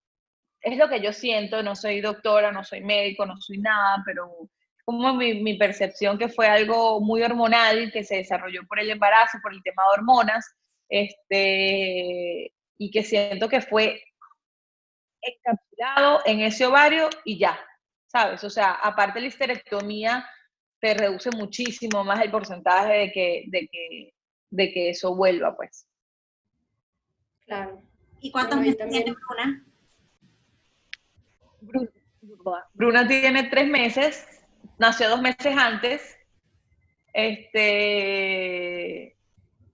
[SPEAKER 4] es lo que yo siento, no soy doctora, no soy médico, no soy nada, pero como mi, mi, percepción que fue algo muy hormonal que se desarrolló por el embarazo, por el tema de hormonas, este, y que siento que fue encapsulado en ese ovario y ya, ¿sabes? O sea, aparte de la histerectomía, te reduce muchísimo más el porcentaje de que, de que, de que eso vuelva, pues.
[SPEAKER 3] Claro.
[SPEAKER 1] ¿Y cuántos meses tiene
[SPEAKER 4] Bruna? Bruna tiene tres meses nació dos meses antes. Este,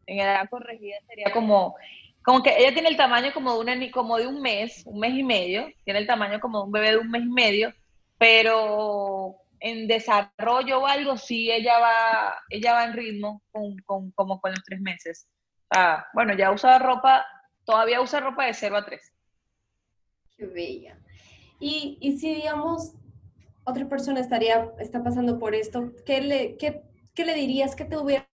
[SPEAKER 4] en edad corregida sería como, como que ella tiene el tamaño como de, una, como de un mes, un mes y medio, tiene el tamaño como de un bebé de un mes y medio, pero en desarrollo o algo sí ella va, ella va en ritmo con, con, como con los tres meses. Ah, bueno, ya usa ropa, todavía usa ropa de 0 a 3.
[SPEAKER 3] Qué bella. Y, y si digamos, otra persona estaría, está pasando por esto, ¿qué le, qué, qué le dirías? ¿Qué te hubiera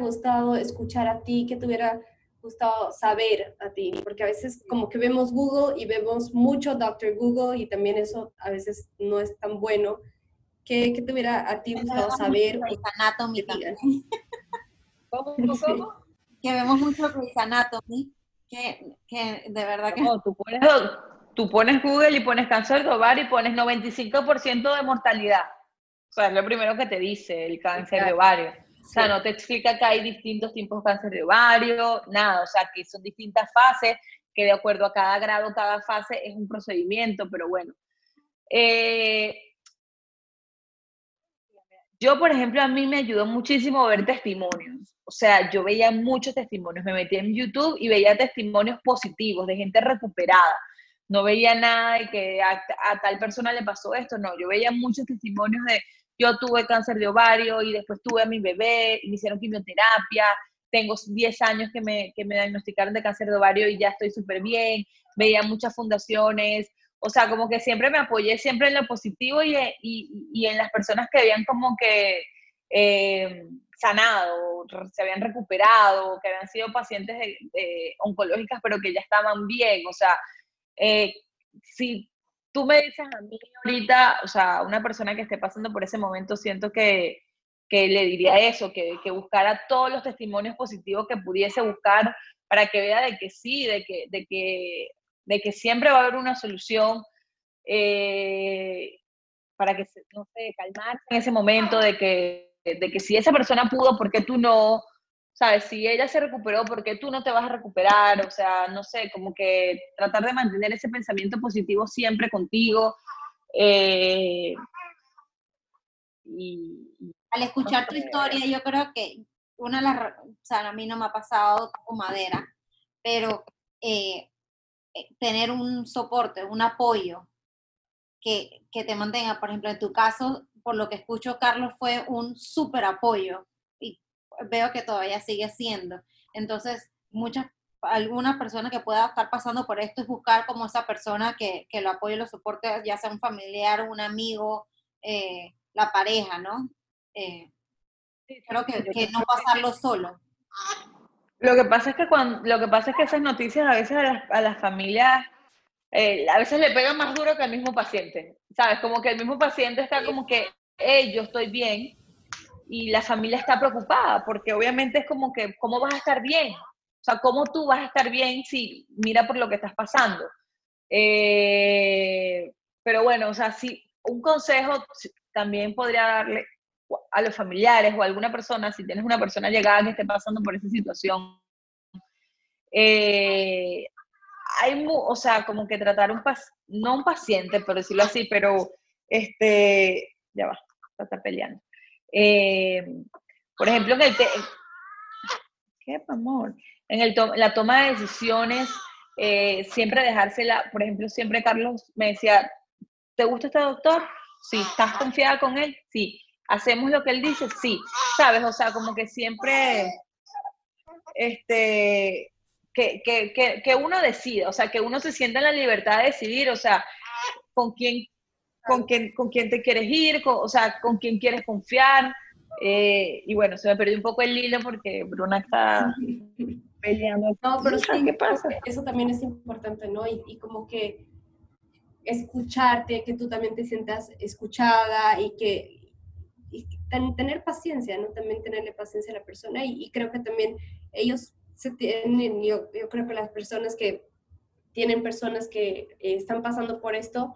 [SPEAKER 3] gustado escuchar a ti? ¿Qué te hubiera gustado saber a ti? Porque a veces como que vemos Google y vemos mucho Dr. Google y también eso a veces no es tan bueno. ¿Qué, qué te hubiera a ti gustado saber?
[SPEAKER 1] Anatomy también.
[SPEAKER 4] ¿Cómo, <laughs> cómo,
[SPEAKER 1] Que vemos mucho Grey's Anatomy, que, que de verdad que...
[SPEAKER 4] No, tú pones, tú pones Google y pones cáncer de ovario y pones 95% de mortalidad. O sea, es lo primero que te dice el cáncer de ovario. O sea, no te explica que hay distintos tipos de cáncer de ovario, nada. O sea, que son distintas fases, que de acuerdo a cada grado, cada fase es un procedimiento, pero bueno. Eh, yo, por ejemplo, a mí me ayudó muchísimo ver testimonios. O sea, yo veía muchos testimonios. Me metí en YouTube y veía testimonios positivos de gente recuperada no veía nada de que a, tal persona le pasó esto, no, yo veía muchos testimonios de yo tuve cáncer de ovario y después tuve a mi bebé y me hicieron quimioterapia, tengo 10 años que me, que me diagnosticaron de cáncer de ovario y ya estoy súper bien, veía muchas fundaciones, o sea, como que siempre me apoyé siempre en lo positivo y, y, y en las personas que habían como que eh, sanado, se habían recuperado, que habían sido pacientes oncológicas pero que ya estaban bien, o sea, eh, si tú me dices a mí ahorita, o sea, una persona que esté pasando por ese momento, siento que, que le diría eso, que, que, buscara todos los testimonios positivos que pudiese buscar para que vea de que sí, de que, de que, de que siempre va a haber una solución, eh, para que, no sé, calmarse en ese momento de que, de que si esa persona pudo, ¿por qué tú no? ¿Sabes? Si ella se recuperó, ¿por qué tú no te vas a recuperar? O sea, no sé, como que tratar de mantener ese pensamiento positivo siempre contigo. Eh,
[SPEAKER 1] y, Al escuchar tu historia, yo creo que una de las, o sea, a mí no me ha pasado con madera, pero eh, eh, tener un soporte, un apoyo que, que te mantenga, por ejemplo, en tu caso, por lo que escucho, Carlos, fue un súper apoyo veo que todavía sigue siendo. Entonces, muchas, alguna persona que pueda estar pasando por esto es buscar como esa persona que, que lo apoye, lo soporte, ya sea un familiar, un amigo, eh, la pareja, ¿no? Eh, creo que, que no pasarlo solo.
[SPEAKER 4] Lo que pasa es que cuando, lo que pasa es que esas noticias a veces a las, a las familias eh, a veces le pegan más duro que al mismo paciente, ¿sabes? Como que el mismo paciente está como que, hey, yo estoy bien, y la familia está preocupada, porque obviamente es como que, ¿cómo vas a estar bien? O sea, ¿cómo tú vas a estar bien si mira por lo que estás pasando? Eh, pero bueno, o sea, sí, un consejo también podría darle, a los familiares o a alguna persona, si tienes una persona llegada que esté pasando por esa situación, eh, hay, o sea, como que tratar un, no un paciente, por decirlo así, pero este, ya va, está peleando. Eh, por ejemplo, en el, ¿qué amor? En el la toma de decisiones, eh, siempre dejársela, por ejemplo, siempre Carlos me decía, ¿te gusta este doctor? Sí. ¿Estás confiada con él? Sí. ¿Hacemos lo que él dice? Sí. ¿Sabes? O sea, como que siempre, este, que, que, que, uno decida, o sea, que uno se sienta en la libertad de decidir, o sea, con quién, con quién, con quién te quieres ir, o sea, con quién quieres confiar. Eh, y bueno, se me perdió un poco el hilo porque Bruna está <laughs> peleando.
[SPEAKER 3] No, pero sí, ¿qué pasa? Eso también es importante, ¿no? Y, y, como que escucharte, que tú también te sientas escuchada y que y tener paciencia, ¿no? También tenerle paciencia a la persona y, y creo que también ellos se tienen, yo, yo, creo que las personas que tienen personas que eh, están pasando por esto,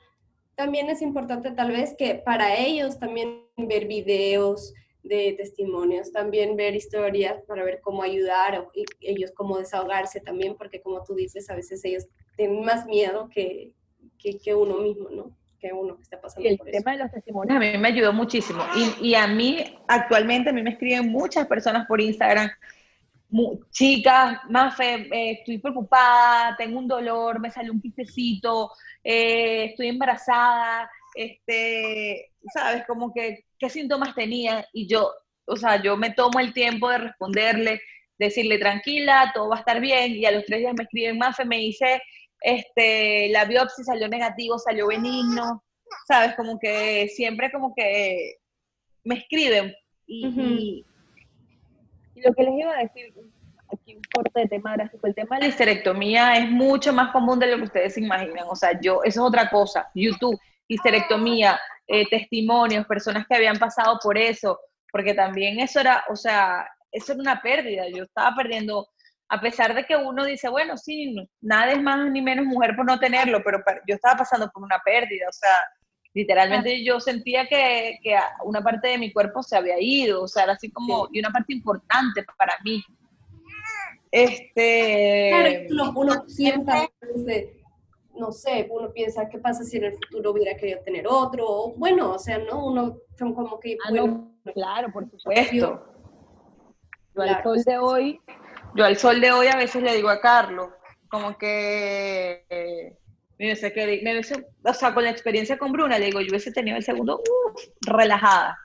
[SPEAKER 3] también es importante tal vez que para ellos también ver videos de testimonios, también ver historias para ver cómo ayudar o ellos cómo desahogarse también, porque como tú dices, a veces ellos tienen más miedo que, que, que uno mismo, ¿no? Que uno que está pasando
[SPEAKER 4] y el tema de los testimonios a mí me ayudó muchísimo. Y, y, a mí, actualmente, a mí me escriben muchas personas por Instagram chicas, Mafe, eh, estoy preocupada, tengo un dolor, me salió un quistecito, eh, estoy embarazada, este, ¿sabes? Como que, ¿qué síntomas tenía? Y yo, o sea, yo me tomo el tiempo de responderle, decirle, tranquila, todo va a estar bien, y a los tres días me escriben, Mafe, me dice, este, la biopsia salió negativo, salió benigno, ¿sabes? Como que siempre como que me escriben y lo que les iba a decir, aquí un corte de tema gráfico, el tema de la histerectomía es mucho más común de lo que ustedes se imaginan. O sea, yo, eso es otra cosa. YouTube, histerectomía, eh, testimonios, personas que habían pasado por eso, porque también eso era, o sea, eso era una pérdida. Yo estaba perdiendo, a pesar de que uno dice, bueno, sí, nada es más ni menos mujer por no tenerlo, pero yo estaba pasando por una pérdida, o sea, literalmente yo sentía que, que, una parte de mi cuerpo se había ido, o sea, era así como, y una parte importante para mí. Este...
[SPEAKER 3] Claro, uno, siempre, no sé, uno piensa, ¿qué pasa si en el futuro hubiera querido tener otro? bueno, o sea, ¿no? Uno como que...
[SPEAKER 4] Ah, bueno, claro, por supuesto. Yo al sol de hoy, yo al sol de hoy a veces le digo a Carlos, como que... Eh, me que, o sea, con la experiencia con Bruna, digo, yo hubiese tenido el segundo relajada.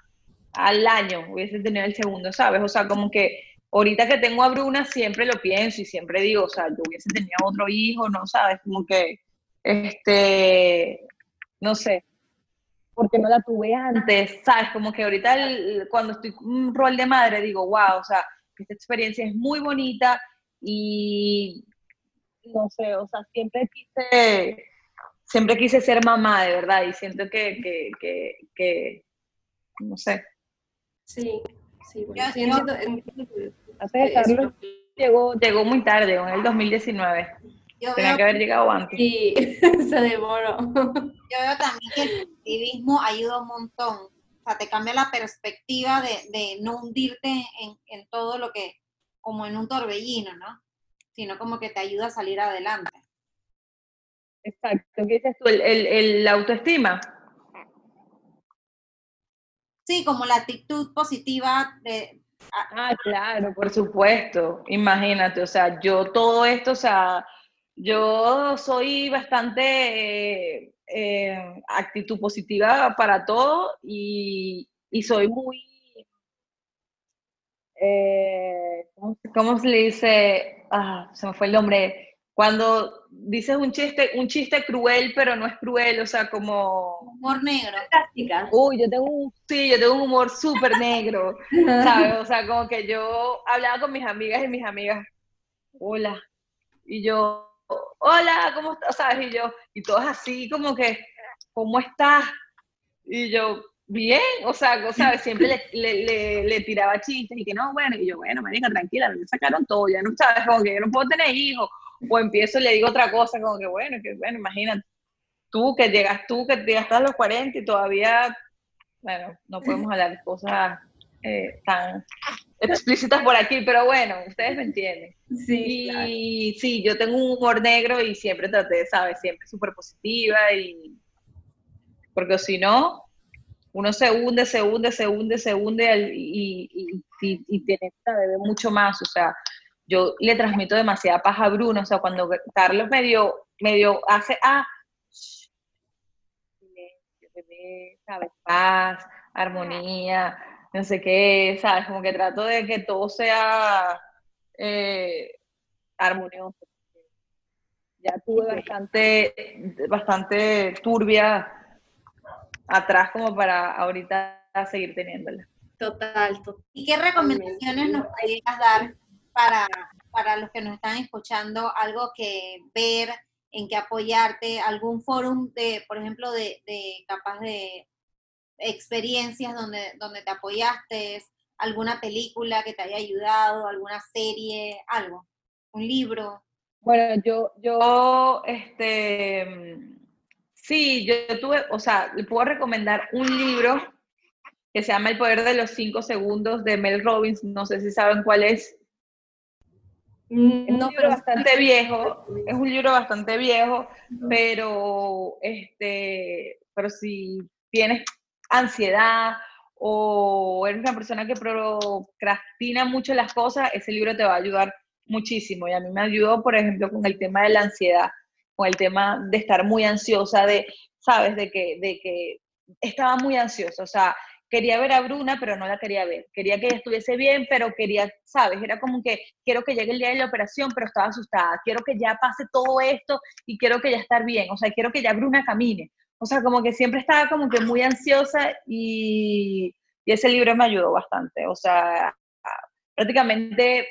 [SPEAKER 4] Al año hubiese tenido el segundo, ¿sabes? O sea, como que ahorita que tengo a Bruna siempre lo pienso y siempre digo, o sea, yo hubiese tenido otro hijo, ¿no? ¿Sabes? Como que, este, no sé, porque no la tuve antes, ¿sabes? Como que ahorita cuando estoy un rol de madre digo, wow, o sea, esta experiencia es muy bonita y no sé, o sea, siempre quise, siempre quise ser mamá, de verdad, y siento que, que, que, que no sé.
[SPEAKER 3] Sí, sí, bueno,
[SPEAKER 4] Carlos llegó, llegó muy tarde, en el 2019. Tenía que haber llegado antes.
[SPEAKER 3] Sí, <laughs> se demoró.
[SPEAKER 1] Yo veo también que el activismo ayuda un montón. O sea, te cambia la perspectiva de, de no hundirte en, en, todo lo que, como en un torbellino, ¿no? Sino como que te ayuda a salir adelante.
[SPEAKER 4] Exacto, ¿qué dices tú? ¿El, el, la autoestima?
[SPEAKER 1] Sí, como la actitud positiva de...
[SPEAKER 4] Ah, claro, por supuesto. Imagínate, o sea, yo todo esto, o sea, yo soy bastante eh, actitud positiva para todo y, y soy muy, eh, ¿cómo, se le dice? ah, se me fue el nombre, cuando dices un chiste, un chiste cruel, pero no es cruel, o sea, como...
[SPEAKER 1] Humor negro.
[SPEAKER 4] Uy, yo tengo un, sí, yo tengo un humor súper negro, <laughs> ¿sabes? O sea, como que yo hablaba con mis amigas y mis amigas, hola, y yo, hola, ¿cómo estás? ¿Sabes? Y yo, y todos así como que, ¿cómo estás? Y yo, bien, o sea, ¿sabes? <laughs> Siempre le, le, le, tiraba chistes y que no, bueno, y yo, bueno, marica, tranquila, me sacaron todo, ya no sabes, como que yo no puedo tener hijos, o empiezo y le digo otra cosa, como que bueno, que bueno, imagínate, tú que llegas tú, que llegaste a los 40 y todavía, bueno, no podemos hablar de cosas eh, tan explícitas por aquí, pero bueno, ustedes me entienden. Sí, y sí, yo tengo un humor negro y siempre traté, ¿sabes? Siempre súper positiva y... Porque si no, uno se hunde, se hunde, se hunde, se hunde y, y, y, y tiene mucho más, o sea, yo le transmito demasiada paz a Bruno, o sea, cuando Carlos me dio, me dio, hace, ah, ¿sabes? Paz, armonía, no sé qué, ¿sabes? Como que trato de que todo sea eh, armonioso. Ya tuve bastante, bastante turbia atrás como para ahorita seguir teniéndola.
[SPEAKER 3] Total, total.
[SPEAKER 1] ¿Y qué recomendaciones nos podrías dar para, para los que nos están escuchando? Algo que ver, en qué apoyarte, algún foro de, por ejemplo, de, de capaz de experiencias donde, donde te apoyaste, alguna película que te haya ayudado, alguna serie, algo, un libro.
[SPEAKER 4] Bueno, yo, yo, este, sí, yo tuve, o sea, le puedo recomendar un libro que se llama El Poder de los Cinco Segundos de Mel Robbins, no sé si saben cuál es. Mm, no, pero bastante viejo, es un libro bastante viejo, pero este, pero si tienes ansiedad o eres una persona que procrastina mucho las cosas, ese libro te va a ayudar muchísimo. Y a mí me ayudó, por ejemplo, con el tema de la ansiedad, con el tema de estar muy ansiosa, de, sabes, de que, de que estaba muy ansiosa, o sea, quería ver a Bruna, pero no la quería ver. Quería que estuviese bien, pero quería, sabes, era como que quiero que llegue el día de la operación, pero estaba asustada. Quiero que ya pase todo esto y quiero que ya estar bien. O sea, quiero que ya Bruna camine. O sea, como que siempre estaba como que muy ansiosa y, ese libro me ayudó bastante. O sea, prácticamente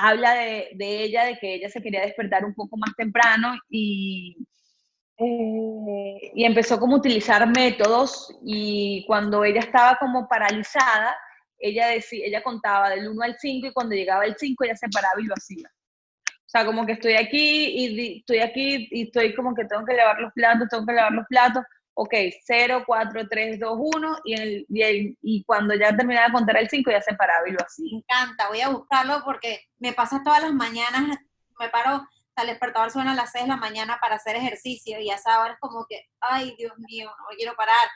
[SPEAKER 4] habla de, ella, de que ella se quería despertar un poco más temprano y, eh, y empezó como a utilizar métodos y cuando ella estaba como paralizada, ella, decía, ella contaba del 1 al 5 y cuando llegaba el 5 ella se paraba y lo hacía. O sea, como que estoy aquí y estoy aquí y estoy como que tengo que lavar los platos, tengo que lavar los platos. Ok, 0, 4, 3, 2, 1 y, el, y, y cuando ya terminaba de contar el 5 ya se paraba y lo hacía.
[SPEAKER 1] Me encanta, voy a buscarlo porque me pasa todas las mañanas, me paro, al despertador suena a las 6 de la mañana para hacer ejercicio y a esa hora es como que, ay Dios mío, no quiero parar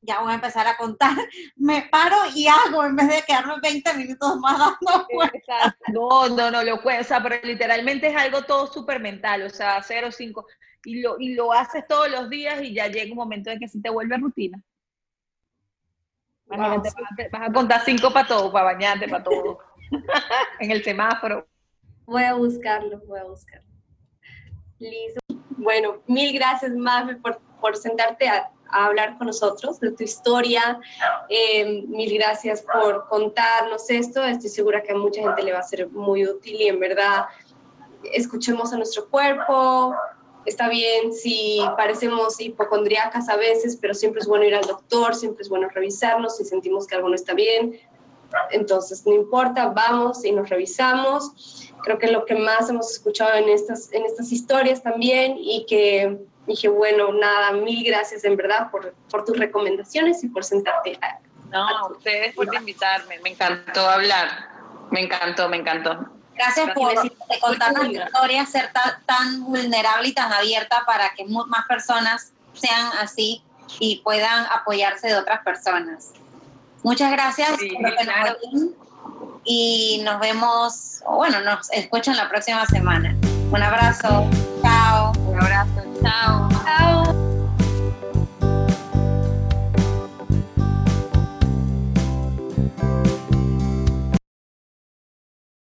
[SPEAKER 1] ya voy a empezar a contar, <laughs> me paro y hago en vez de quedarme 20 minutos más dando
[SPEAKER 4] vueltas. No, no, no, lo cuesta, pero literalmente es algo todo súper mental, o sea, 0, 5, y lo, y lo haces todos los días y ya llega un momento en que se te vuelve rutina. vas, a, contar 5 para todo, para bañarte, para todo, <laughs> en el semáforo.
[SPEAKER 3] Voy a buscarlo, voy a buscarlo. Listo. Bueno, mil gracias, Mafe, por, por sentarte a a hablar con nosotros de tu historia. Eh, mil gracias por contarnos esto. Estoy segura que a mucha gente le va a ser muy útil y en verdad escuchemos a nuestro cuerpo. Está bien si parecemos hipocondriacas a veces, pero siempre es bueno ir al doctor, siempre es bueno revisarnos si sentimos que algo no está bien. Entonces, no importa, vamos y nos revisamos. Creo que lo que más hemos escuchado en estas, en estas historias también y que dije, bueno, nada, mil gracias en verdad por, por tus recomendaciones y por sentarte. A,
[SPEAKER 4] no, a ustedes por invitarme, me encantó hablar, me encantó, me encantó.
[SPEAKER 1] Gracias por contarnos tu historia, ser tan, vulnerable y tan abierta para que más personas sean así y puedan apoyarse de otras personas. Muchas gracias y nos vemos, bueno, nos escuchan la próxima semana. Un abrazo, chao.
[SPEAKER 4] Un abrazo, chao. Chao.